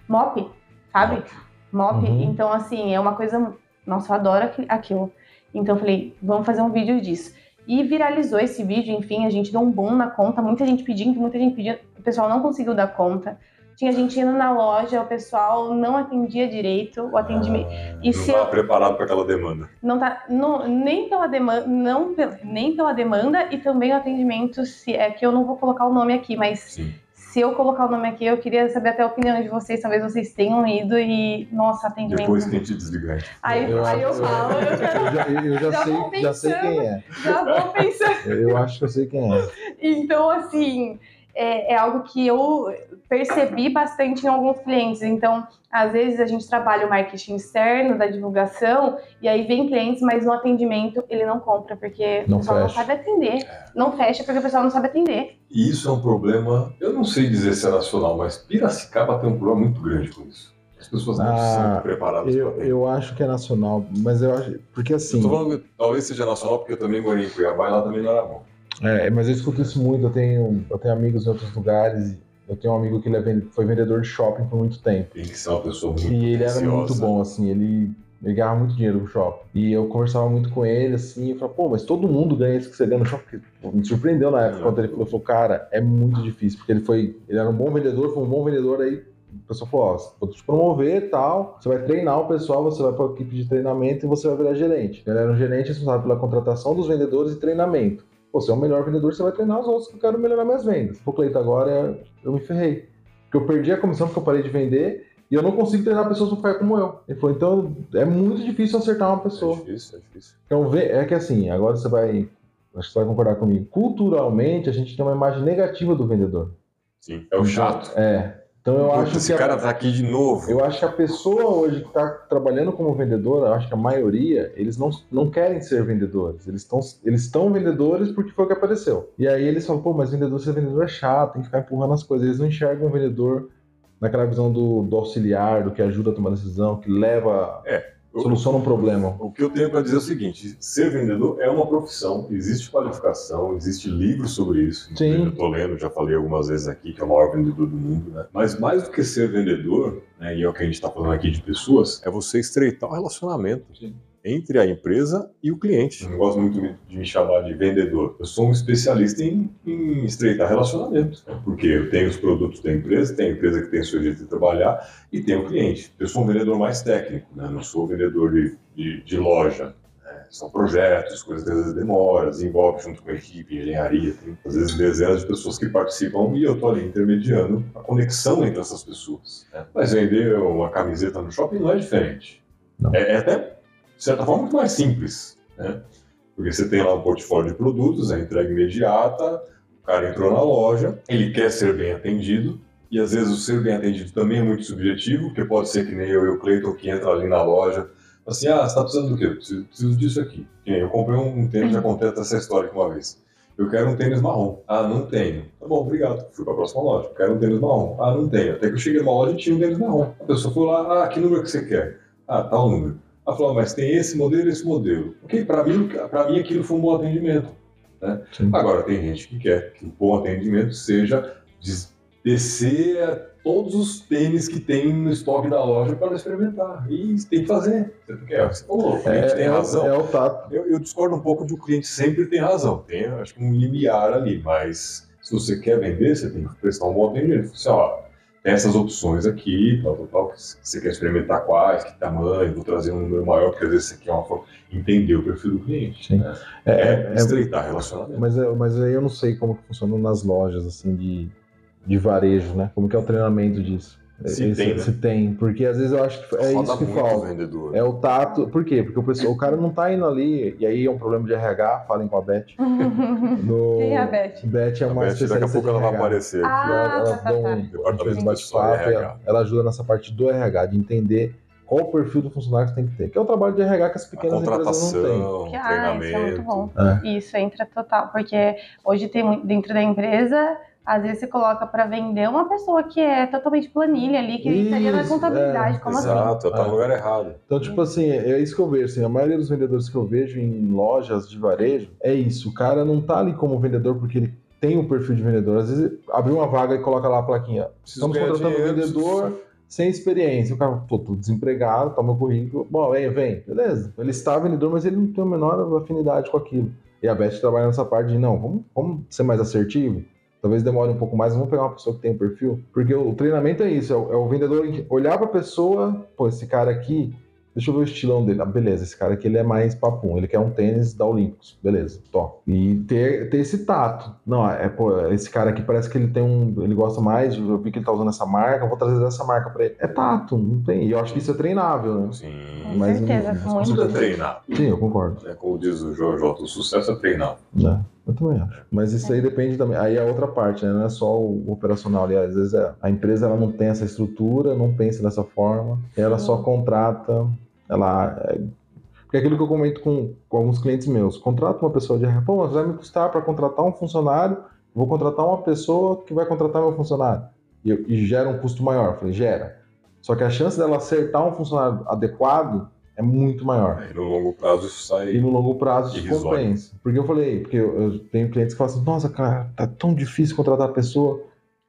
mop, sabe? Mop. Uhum. Então, assim, é uma coisa. Nossa, eu adoro aqui- aquilo. Então, eu falei, vamos fazer um vídeo disso. E viralizou esse vídeo, enfim, a gente deu um boom na conta, muita gente pedindo, muita gente pedindo, o pessoal não conseguiu dar conta. tinha gente indo na loja, o pessoal não atendia direito o atendimento. Ah, E não estava eu- preparado para aquela demanda. Não tá não, nem pela demanda, não nem pela demanda e também o atendimento se é que eu não vou colocar o nome aqui, mas Sim. Se eu colocar o nome aqui, eu queria saber até a opinião de vocês, talvez vocês tenham ido e nossa, atendimento. Depois que a gente desligar. Aí, fala. aí eu falo, eu quero Eu já, eu já Já sei, já sei pensando. quem é. já vou pensar. Eu acho que eu sei quem é. Então, assim, é, é algo que eu percebi bastante em alguns clientes. Então, às vezes a gente trabalha o marketing externo da divulgação e aí vem clientes, mas no atendimento ele não compra porque Não o pessoal não fecha. sabe atender. Não fecha porque o pessoal não sabe atender. E isso é um problema, eu não sei dizer se é nacional, mas Piracicaba tem um problema muito grande com isso. As pessoas não Ah, são preparadas Eu, para eu acho que é nacional, mas eu acho. Porque assim. Eu tô falando que talvez seja nacional, porque eu também morei em Cuiabá e lá também não era bom. É, mas eu escuto isso muito. Eu tenho, eu tenho amigos em outros lugares. Eu tenho um amigo que ele é foi vendedor de shopping por muito tempo. Tem que ser uma pessoa muito E ele era muito bom, assim. Ele, ele ganhava muito dinheiro no shopping. E eu conversava muito com ele, assim. E falava, pô, mas todo mundo ganha isso que você ganha no shopping. Me surpreendeu na época É. quando ele falou, falou, cara, é muito difícil. Porque ele foi. Ele era um bom vendedor, foi um bom vendedor. Aí o pessoal falou, ó, vou te promover e tal. Você vai treinar o pessoal, você vai para a equipe de treinamento e você vai virar gerente. Ele era um gerente responsável pela contratação dos vendedores e treinamento. Pô, você é o melhor vendedor, você vai treinar os outros que eu quero melhorar minhas vendas. Pô, Cleito, agora eu me ferrei. Porque eu perdi a comissão porque eu parei de vender e eu não consigo treinar pessoas para ficar como eu. Ele falou, então é muito difícil acertar uma É pessoa. difícil, é difícil. Então, é que assim, agora você vai. Acho que você vai concordar comigo. Culturalmente, a gente tem uma imagem negativa do vendedor. Sim, é o chato. É. Então eu acho Esse que. a- cara tá aqui de novo. eu acho que a pessoa hoje que está trabalhando como vendedor, eu acho que a maioria, eles não, não querem ser vendedores. Eles estão eles estão vendedores porque foi o que apareceu. E aí eles falam, pô, mas vendedor, ser vendedor é chato, tem que ficar empurrando as coisas. Eles não enxergam o vendedor naquela visão do, do auxiliar, do que ajuda a tomar decisão, que leva, soluciona um problema. O que eu tenho para dizer é o seguinte: ser vendedor é uma profissão, existe qualificação, existe livros sobre isso. Sim. Eu estou lendo, já falei algumas vezes aqui, que é o maior vendedor do mundo, né? Mas mais do que ser vendedor, né, e é o que a gente está falando aqui de pessoas, é você estreitar o relacionamento entre a empresa e o cliente. Eu não gosto muito de me chamar de vendedor. Eu sou um especialista em, em estreitar relacionamentos, né? porque eu tenho os produtos da empresa, tem a empresa que tem o seu jeito de trabalhar e tem o cliente. Eu sou um vendedor mais técnico, né? não sou um vendedor de, de, de loja. né? São projetos, coisas que às vezes demoram, desenvolve junto com a equipe, engenharia, tem às vezes dezenas de pessoas que participam e eu estou ali intermediando a conexão entre essas pessoas. né? Mas vender uma camiseta no shopping não é diferente. Não. É, é até, de certa forma, muito mais simples. Né? Porque você tem lá um portfólio de produtos, a entrega imediata, o cara entrou na loja, ele quer ser bem atendido, e às vezes o ser bem atendido também é muito subjetivo, porque pode ser que nem eu e o Cleiton que entra ali na loja, assim, ah, você está precisando do quê? Eu preciso, preciso disso aqui. Eu comprei um tênis, já contei essa história aqui uma vez. Eu quero um tênis marrom. Ah, não tenho. Tá bom, obrigado. Fui para a próxima loja. Quero um tênis marrom. Ah, não tenho. Até que eu cheguei numa loja e tinha um tênis marrom. A pessoa foi lá, ah, que número que você quer? Ah, tal número. Ela falou, mas tem esse modelo esse modelo. Ok, para mim, mim aquilo foi um bom atendimento. Né? Agora, tem gente que quer que o bom atendimento seja des- descer todos os tênis que tem no estoque da loja para experimentar. E tem que fazer. Você não quer? Você falou, o cliente tem é, razão. é o tato. Eu, eu discordo um pouco de o cliente sempre tem razão. Tem, acho que, um limiar ali, mas se você quer vender, você tem que prestar um bom atendimento. Você, ó, tem essas opções aqui, tal, tal, tal, que você quer experimentar quais, que tamanho, vou trazer um número maior, porque às vezes você quer uma forma, entender o perfil do cliente. Né? É, É, é- estreitar relacionamento. mas, é- mas aí eu não sei como que funciona nas lojas, assim, de, de varejo, né? Como que é o treinamento disso. Se tem, né? se tem, porque às vezes eu acho que é Roda isso que falta. vendedor. É o tato. Por quê? Porque o, pessoal, o cara não tá indo ali, e aí é um problema de RH, falem com a Beth. No... Quem é a Beth? Beth é A uma Beth, daqui a pouco de ela vai RH. aparecer. Ah, ela, ela tá, tá, um, tá. a um de bate-papo, RH. ela, ela ajuda nessa parte do RH, de entender qual o perfil do funcionário que tem que ter. Que é o trabalho de RH que as A pequenas empresas não têm. ah, isso é muito treinamento. bom. É. Isso entra total, porque hoje tem muito- dentro da empresa, às vezes você coloca para vender uma pessoa que é totalmente planilha ali, que estaria na Isso, contabilidade, é, como assim? Exato, tá É. no lugar errado. Então, tipo assim, é isso que eu vejo. Assim, a maioria dos vendedores que eu vejo em lojas de varejo é isso. O cara não tá ali como vendedor porque ele tem o perfil de vendedor. Às vezes abriu uma vaga e coloca lá a plaquinha. Preciso Estamos contratando um dinheiro, vendedor preciso- sem experiência. O cara, pô, tô desempregado, tá meu currículo. Bom, vem, vem. Beleza. Ele está vendedor, mas ele não tem a menor afinidade com aquilo. E a Beth trabalha nessa parte de, não, vamos, vamos ser mais assertivo. Talvez demore um pouco mais, vamos pegar uma pessoa que tem um perfil, porque o treinamento é isso, é o, é o vendedor olhar para a pessoa, pô, esse cara aqui, Deixa eu ver o estilão dele. Ah, beleza, esse cara aqui ele é mais papum. Ele quer um tênis da Olímpicos. Beleza, top. E ter, ter esse tato. Não, é, pô, esse cara aqui parece que ele tem um. Ele gosta mais, eu vi que ele tá usando essa marca, eu vou trazer essa marca pra ele. É tato, não tem. E eu acho que isso é treinável, né? Sim. Com Mas, certeza, mas com é treinar. Sim, eu concordo. Né? Como diz o Jojo, o sucesso é treinar. É, eu também acho. Mas isso aí depende também. Aí é a outra parte, né? Não é só o operacional ali. Às vezes é- a empresa ela não tem essa estrutura, não pensa dessa forma. Ela só contrata. Ela. É... Porque é aquilo que eu comento com, com alguns clientes meus. Contrata uma pessoa de RH. Pô, mas vai me custar para contratar um funcionário. Vou contratar uma pessoa que vai contratar meu funcionário. E, eu- e gera um custo maior. Eu falei, gera. Só que a chance dela acertar um funcionário adequado é muito maior. Aí no longo prazo isso sai. E no longo prazo isso Irrisório. compensa. Porque eu falei, porque eu, eu tenho clientes que falam assim, nossa, cara, tá tão difícil contratar a pessoa.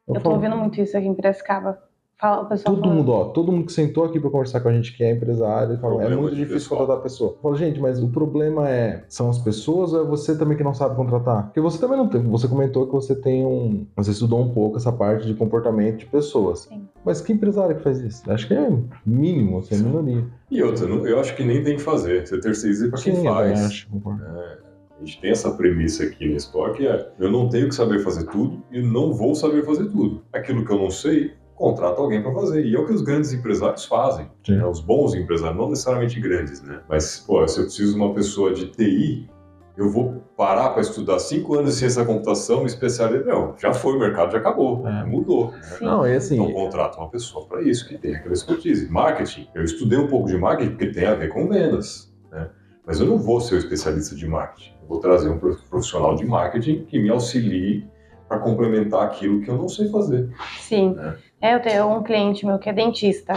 Eu tô falo, ouvindo muito isso aqui em Piracicaba. Fala, o pessoal Todo falando. mundo, ó, todo mundo que sentou aqui pra conversar com a gente que é empresário, fala, é muito difícil pessoal. contratar a pessoa. Eu falo, gente, mas o problema é, são as pessoas ou é você também que não sabe contratar? Porque você também não tem, você comentou que você tem um, você estudou um pouco essa parte de comportamento de pessoas. Sim. Mas que empresário que faz isso? Acho que é mínimo, assim, é minoria. E outra, eu acho que nem tem que fazer. Você terceiriza para quem Sim, eu faz. acho, concordo. A gente tem essa premissa aqui no estoque, é eu não tenho que saber fazer tudo e não vou saber fazer tudo. Aquilo que eu não sei, contrato alguém para fazer. E é o que os grandes empresários fazem. Né? Os bons empresários, não necessariamente grandes, né? Mas, pô, se eu preciso de uma pessoa de TI, eu vou parar para estudar cinco anos de ciência da computação, me especializar. Não, já foi, o mercado já acabou, É. mudou. né? Não, é assim, Então contrata uma pessoa para isso, que tem aquela expertise. Marketing, eu estudei um pouco de marketing porque tem a ver com vendas, né? Mas eu não vou ser o especialista de marketing. Eu vou trazer um prof- profissional de marketing que me auxilie para complementar aquilo que eu não sei fazer. Sim. né? É, eu tenho um cliente meu que é dentista.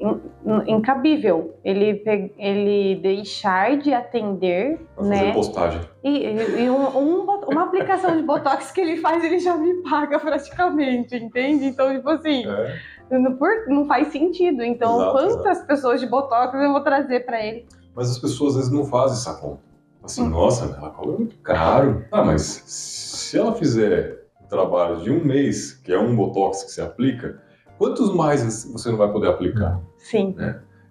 In- in- Incabível. Ele, ele deixar de atender, Para fazer né? postagem. E, e- e um- um uma aplicação de botox que ele faz, ele já me paga praticamente, entende? Então, tipo assim, É. não, faz sentido. Então, Exato, quantas pessoas de botox eu vou trazer pra ele? Mas as pessoas às vezes não fazem essa conta. Assim, Hum. nossa, ela cobra muito caro. Ah, mas se ela fizer um trabalho de um mês, que é um botox que você aplica, quantos mais você não vai poder aplicar? Sim.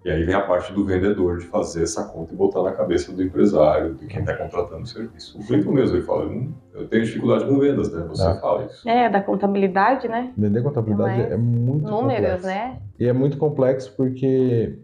E aí vem a parte do vendedor de fazer essa conta e botar na cabeça do empresário, de quem está contratando o serviço. O Cleiton mesmo, ele fala, "Hum, eu tenho dificuldade com vendas, né? Você Ah. fala isso. É, da contabilidade, né? Vender contabilidade é é muito Números, complexo. né? E é muito complexo porque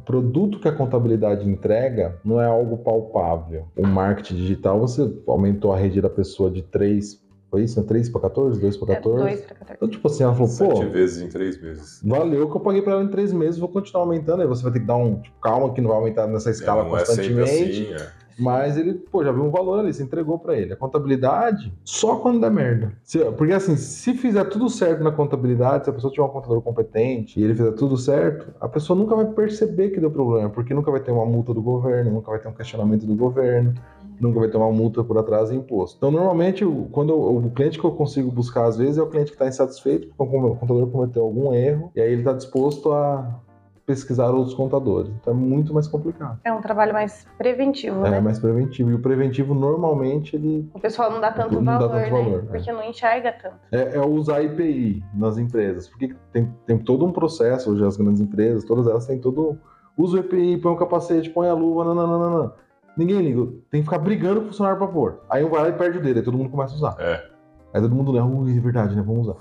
o produto que a contabilidade entrega não é algo palpável. O marketing digital, você aumentou a rede da pessoa de 3, foi isso? 3 para 14? 2 para É, 14? dois pra 14. Então, tipo assim, ela falou, Sete pô, vezes em três meses. valeu que eu paguei pra ela em 3 meses, vou continuar aumentando. Aí você vai ter que dar um, tipo, calma que não vai aumentar nessa escala não é sempre constantemente. assim, é. Mas ele, pô, já viu um valor ali, você entregou pra ele. A contabilidade, só quando der merda. Se- porque assim, se fizer tudo certo na contabilidade, se a pessoa tiver um contador competente e ele fizer tudo certo, a pessoa nunca vai perceber que deu problema, porque nunca vai ter uma multa do governo, nunca vai ter um questionamento do governo, nunca vai ter uma multa por atraso de imposto. Então, normalmente, quando eu- o cliente que eu consigo buscar às vezes é o cliente que está insatisfeito porque o contador cometeu algum erro e aí ele está disposto a pesquisar outros contadores. Então é muito mais complicado. É um trabalho mais preventivo, É né? mais preventivo. E o preventivo, normalmente, ele O pessoal não dá tanto Não dá valor, tanto né? valor, é. Porque não enxerga tanto. é, é usar IPI nas empresas. Porque tem, tem todo um processo, hoje as grandes empresas, todas elas têm todo. Usa o EPI, põe o capacete, põe a luva, não, não, não, não, não. Ninguém liga. Tem que ficar brigando com o funcionário pra pôr. Aí um vai lá e perde o dedo, aí todo mundo começa a usar. É. Aí todo mundo lembra, ui, é verdade, né? Vamos usar.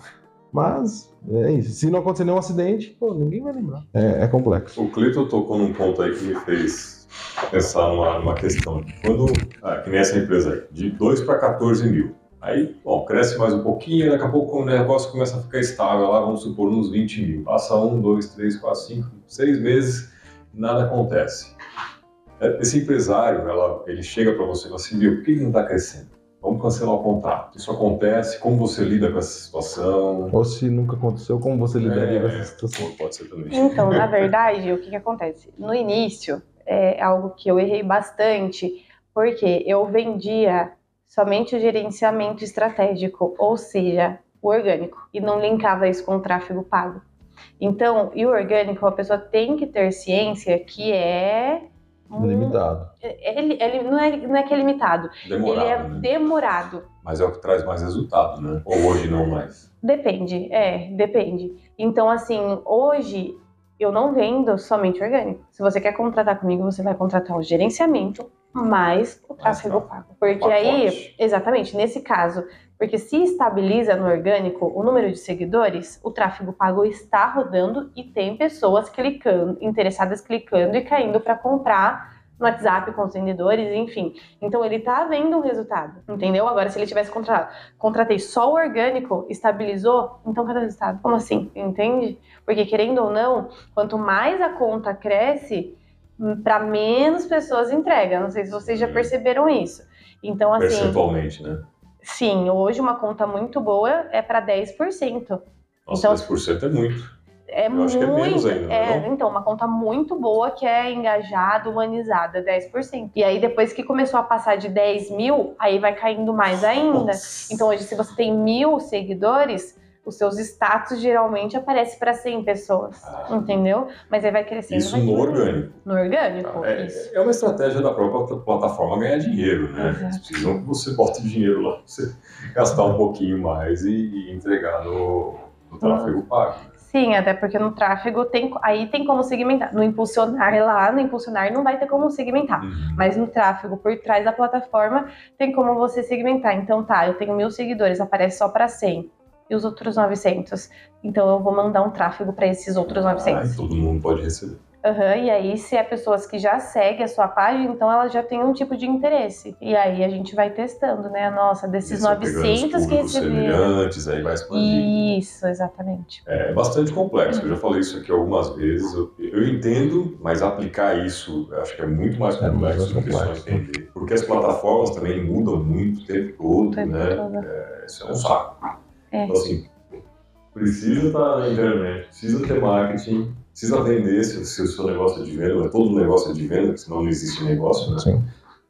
Mas, é isso. Se não acontecer nenhum acidente, pô, ninguém vai lembrar. É, é complexo. O Cleiton tocou num ponto aí que me fez pensar numa, numa questão. Quando, ah, que nem essa empresa aí, de 2 para 14 mil. Aí, bom, cresce mais um pouquinho, daqui a pouco o negócio começa a ficar estável lá, vamos supor, uns 20 mil. Passa um, dois, três, quatro, cinco, seis meses, nada acontece. Esse empresário, ela, ele chega para você e fala assim, viu, por que que não está crescendo? Vamos cancelar o contrato. Isso acontece, como você lida com essa situação? Ou se nunca aconteceu, como você lidaria com É, essa situação? pode ser também. Então, na verdade, o que, que acontece? No início, é algo que eu errei bastante, porque eu vendia somente o gerenciamento estratégico, ou seja, o orgânico, e não linkava isso com o tráfego pago. Então, e o orgânico, a pessoa tem que ter ciência que é. Um- Limitado. Ele, ele não, é, não é que é limitado, Demorado, ele é né? demorado. Mas é o que traz mais resultado, né? Ou hoje não mais? Depende, é, depende. Então, assim, hoje eu não vendo somente orgânico. Se você quer contratar comigo, você vai contratar o gerenciamento mais o tráfego pago. Porque aí, exatamente, nesse caso, porque se estabiliza no orgânico o número de seguidores, o tráfego pago está rodando e tem pessoas clicando, interessadas clicando e caindo para comprar no WhatsApp com os vendedores, enfim. Então ele tá vendo um resultado, entendeu? Agora, se ele tivesse contratado, contratei só o orgânico, estabilizou, então cadê o resultado? Como assim? Entende? Porque querendo ou não, quanto mais a conta cresce, para menos pessoas entrega. Não sei se vocês já perceberam isso. Então, assim. Percentualmente, né? Sim, hoje uma conta muito boa é para 10%. Nossa, então, 10% é muito. É Eu muito, acho que é menos ainda, é, é Então, uma conta muito boa que é engajada, humanizada, 10%. E aí, depois que começou a passar de 10 mil, aí vai caindo mais ainda. Nossa. Então, hoje, se você tem mil seguidores, os seus status geralmente aparecem para 100 pessoas, ah, entendeu? Mas aí vai crescendo. Isso vai no orgânico. No orgânico, é, isso. É uma estratégia da própria plataforma ganhar dinheiro, né? Exato. Eles precisam que você bote dinheiro lá, você gastar um pouquinho mais e, e entregar no, no tráfego pago. Sim, até porque no tráfego tem, aí tem como segmentar. No impulsionar lá, no impulsionar não vai ter como segmentar. Uhum. Mas no tráfego, por trás da plataforma, tem como você segmentar. Então tá, eu tenho mil seguidores, aparece só para 100 e os outros 900. Então eu vou mandar um tráfego para esses outros 900. Ah, todo mundo pode receber. Uhum, e aí, se é pessoas que já seguem a sua página, então ela já tem um tipo de interesse. E aí a gente vai testando, né? Nossa, desses 900 que receberam. aí vai expandir. Isso, exatamente. É bastante complexo. Eu já falei isso aqui algumas vezes. Eu, eu entendo, mas aplicar isso acho que é muito mais é complexo do que só entender. Porque as plataformas também mudam muito o tempo todo, o tempo né? Todo. É, isso é um saco. É. Então, assim, precisa estar na internet, precisa ter marketing, precisa vender se, se o seu negócio é de venda, é todo negócio é de venda, senão não existe negócio, né? Sim.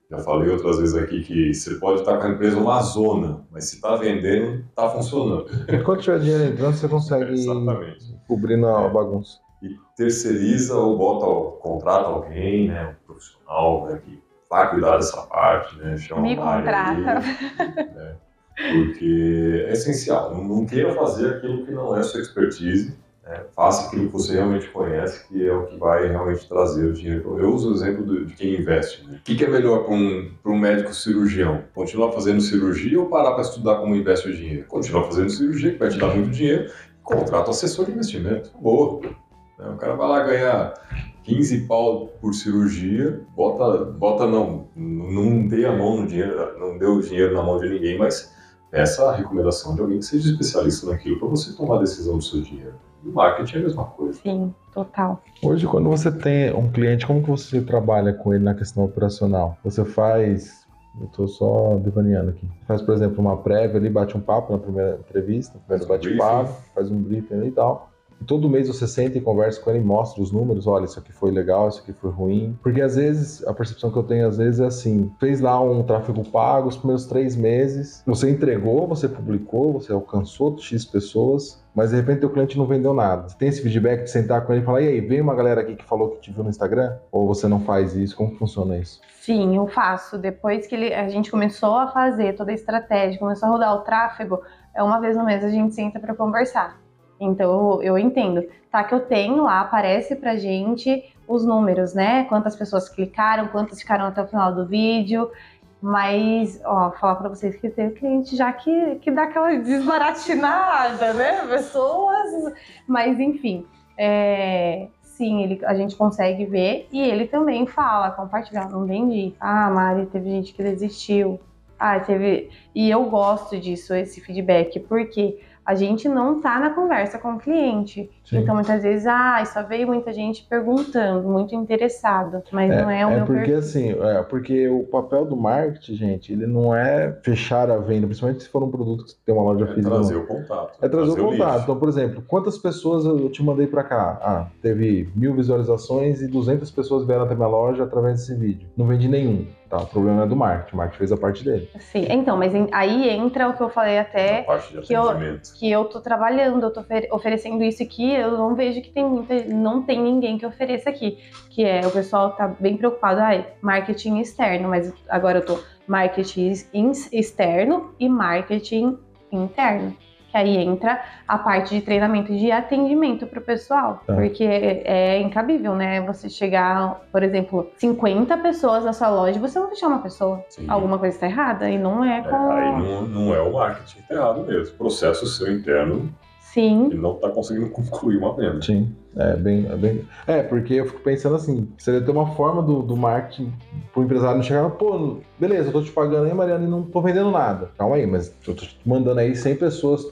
Já falei outras vezes aqui que você pode estar com a empresa uma zona, mas se está vendendo, está funcionando. Quando tiver dinheiro entrando, você consegue Exatamente. cobrir na é. bagunça. E terceiriza ou bota, contrata alguém, né, um profissional né, que vai cuidar dessa parte, né, chama Me contrata. Aí, né, porque é essencial. Não, não queira fazer aquilo que não é sua expertise. Né? Faça aquilo que você realmente conhece, que é o que vai realmente trazer o dinheiro. Eu uso o exemplo de quem investe. Né? O que, que é melhor para um, um médico cirurgião? Continuar fazendo cirurgia ou parar para estudar como investe o dinheiro? Continuar fazendo cirurgia, que vai te dar muito dinheiro. Contrata assessor de investimento. Boa. Né? O cara vai lá ganhar 15 pau por cirurgia, bota, bota não, não dê a mão no dinheiro, não deu o dinheiro na mão de ninguém, mas essa recomendação de alguém que seja especialista naquilo para você tomar a decisão do seu dinheiro. O marketing é a mesma coisa. Sim, total. Hoje, quando você tem um cliente, como que você trabalha com ele na questão operacional? Você faz eu estou só devaneando aqui. Faz, por exemplo, uma prévia ali, bate um papo na primeira entrevista, faz um bate-papo, faz um briefing ali e tal todo mês você senta e conversa com ele mostra os números, olha, isso aqui foi legal, isso aqui foi ruim. Porque às vezes, a percepção que eu tenho às vezes é assim, fez lá um tráfego pago, os primeiros três meses, você entregou, você publicou, você alcançou X pessoas, mas de repente o cliente não vendeu nada. Você tem esse feedback de sentar com ele e falar, e aí, veio uma galera aqui que falou que te viu no Instagram? Ou você não faz isso? Como funciona isso? Sim, eu faço. Depois que ele, a gente começou a fazer toda a estratégia, começou a rodar o tráfego, é uma vez no mês a gente senta para conversar. Então eu entendo. Tá que eu tenho lá, aparece pra gente os números, né? Quantas pessoas clicaram, quantas ficaram até o final do vídeo. Mas, ó, falar pra vocês que tem cliente já que, que dá aquela desbaratinada, né? Pessoas. Mas, enfim, é, sim, ele, a gente consegue ver e ele também fala, compartilhar, não vendi. Ah, Mari, teve gente que desistiu. Ah, teve. E eu gosto disso, esse feedback, porque a gente não tá na conversa com o cliente. Sim. Então, muitas vezes, ah, só veio muita gente perguntando, muito interessado, mas é, não é o é meu porque perfil. assim, é porque o papel do marketing, gente, ele não é fechar a venda, principalmente se for um produto que tem uma loja é física. É trazer o contato. É trazer, trazer o contato. então, por exemplo, quantas pessoas eu te mandei para cá? Ah, teve mil visualizações e 200 pessoas vieram até minha loja através desse vídeo. Não vendi nenhum. Tá, o problema é do marketing, o marketing fez a parte dele. Sim, então, mas aí entra o que eu falei até. A parte de que eu, que eu tô trabalhando, eu tô ofer- oferecendo isso aqui, eu não vejo que tem muita, não tem ninguém que ofereça aqui, que é o pessoal tá bem preocupado, ai, marketing externo, mas agora eu tô marketing externo e marketing interno. Que aí entra a parte de treinamento de atendimento para o pessoal. Tá. Porque é, é incabível, né? Você chegar, por exemplo, 50 pessoas na sua loja e você não fechar uma pessoa. Sim. Alguma coisa está errada e não é É, com. aí não, não é o marketing tá errado mesmo. Processo seu interno Sim, não está conseguindo concluir uma venda. Sim, é bem, é bem. É, porque eu fico pensando assim, seria ter uma forma do, do marketing pro empresário não chegar, pô, beleza, eu tô te pagando aí, Mariana, e não tô vendendo nada. Calma aí, mas eu tô te mandando aí 100 pessoas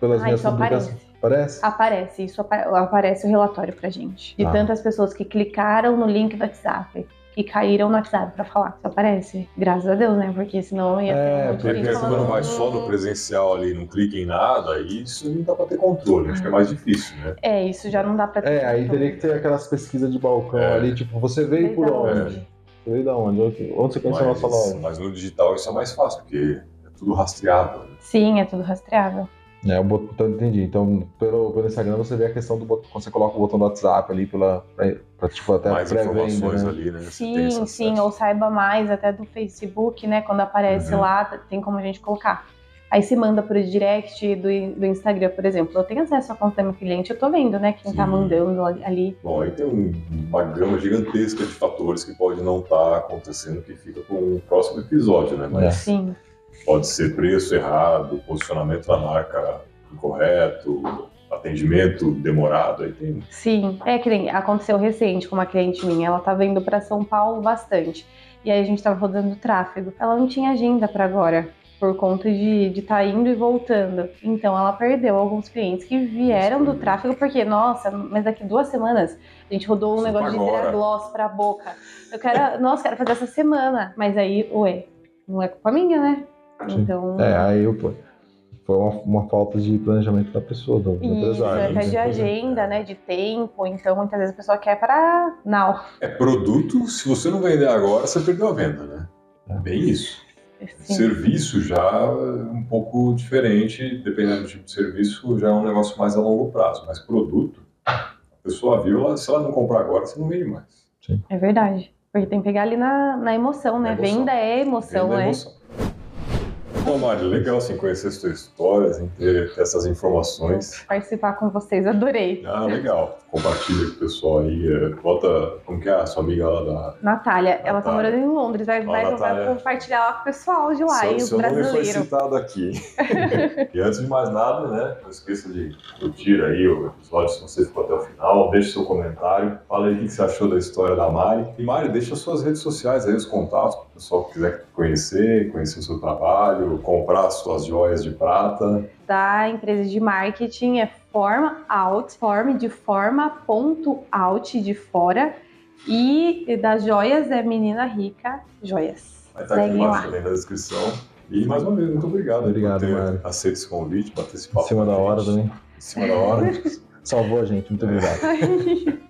pelas Ah, minhas isso publicações. aparece. Parece? Aparece, isso apa- aparece o relatório pra gente. De Ah. tantas pessoas que clicaram no link do WhatsApp, que caíram no WhatsApp pra falar. Isso aparece. Graças a Deus, né? Porque senão ia ter É, um Porque quando falando, vai só no presencial ali, não clica em nada, aí isso não dá para ter controle. Acho que é mais difícil, né? É, isso já não dá pra ter. É, aí teria que ter aquelas pesquisas de balcão É. ali, tipo, você veio por onde? Você veio da onde? Onde você conheceu a nossa Mas, loja? mas no digital isso é mais fácil, porque é tudo rastreável. Sim, é tudo rastreável. É, o botão, então entendi. Então, pelo, pelo Instagram você vê a questão do botão, quando você coloca o botão do WhatsApp ali pela, pra, pra, tipo, até mais informações né? ali, né? Sim, sim, ou saiba mais até do Facebook, né? Quando aparece Uhum. lá, tem como a gente colocar. Aí se manda pro direct do, do Instagram, por exemplo. Eu tenho acesso à conta do meu cliente, eu tô vendo, né? Quem tá Sim. mandando ali. Bom, aí tem um- uma gama gigantesca de fatores que pode não estar acontecendo, que fica com o próximo episódio, né? Mas É. Sim. Pode ser preço errado, posicionamento da marca incorreto, atendimento demorado, aí tem Sim, é que nem aconteceu recente com uma cliente minha, ela tá vindo pra São Paulo bastante. E aí a gente tava rodando tráfego. Ela não tinha agenda pra agora, por conta de estar tá indo e voltando. Então ela perdeu alguns clientes que vieram do tráfego, porque, nossa, mas daqui duas semanas a gente rodou um Sim, negócio de agora. virar gloss pra boca. Eu quero, nossa, quero fazer essa semana. Mas aí, ué, não é culpa minha, né? Sim. Então. É, aí eu, pô, foi uma, uma falta de planejamento da pessoa, do, do Isso, empresário. até né? de agenda, né? De tempo. Então, muitas vezes a pessoa quer para now. É produto, se você não vender agora, você perdeu a venda, né? É bem isso. Sim. Serviço já é um pouco diferente, dependendo do tipo de serviço, já é um negócio mais a longo prazo. Mas produto, a pessoa viu, se ela não comprar agora, você não vende mais. É verdade. Porque tem que pegar ali na, na emoção, né? Na emoção. Venda é emoção, Venda é né? emoção. Bom, Mário, legal assim, conhecer as suas histórias, ter, essas informações. Participar com vocês, adorei. Ah, legal. Compartilha com o pessoal aí. eh, Bota, como que é a sua amiga lá da... Natália, ela tá Natália. morando em Londres, vai, vai, Natália. compartilhar lá com o pessoal de lá, seu, e os seu nome foi citado aqui. e antes de mais nada, né, não esqueça de curtir aí o episódio se você ficou até o final, deixe seu comentário, fala aí o que você achou da história da Mari. E Mari, deixa suas redes sociais aí, os contatos, o pessoal que quiser conhecer, conhecer o seu trabalho, comprar as suas joias de prata. Da empresa de marketing é forma out, form de forma, ponto out de fora. E das joias é Menina Rica Joias. Vai estar aqui Seguem embaixo também na descrição. E mais uma vez, muito obrigado, Obrigado, por ter aceito esse convite, esse Em cima da hora também. Em cima da hora. Salvou a gente, muito obrigado.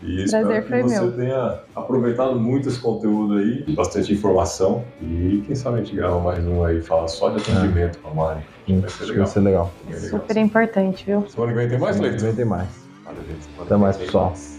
E espero Prazer que foi você meu. tenha aproveitado muito esse conteúdo aí, bastante informação. E quem sabe a gente grava mais um aí, fala só de atendimento com a Mari. Sim, Vai ser acho que legal. vai ser legal. Bem legal. Super importante, viu? Semana que vem tem mais, Leito? Também tem mais. Valeu, gente. Semana Até que mais, vem pessoal. mais.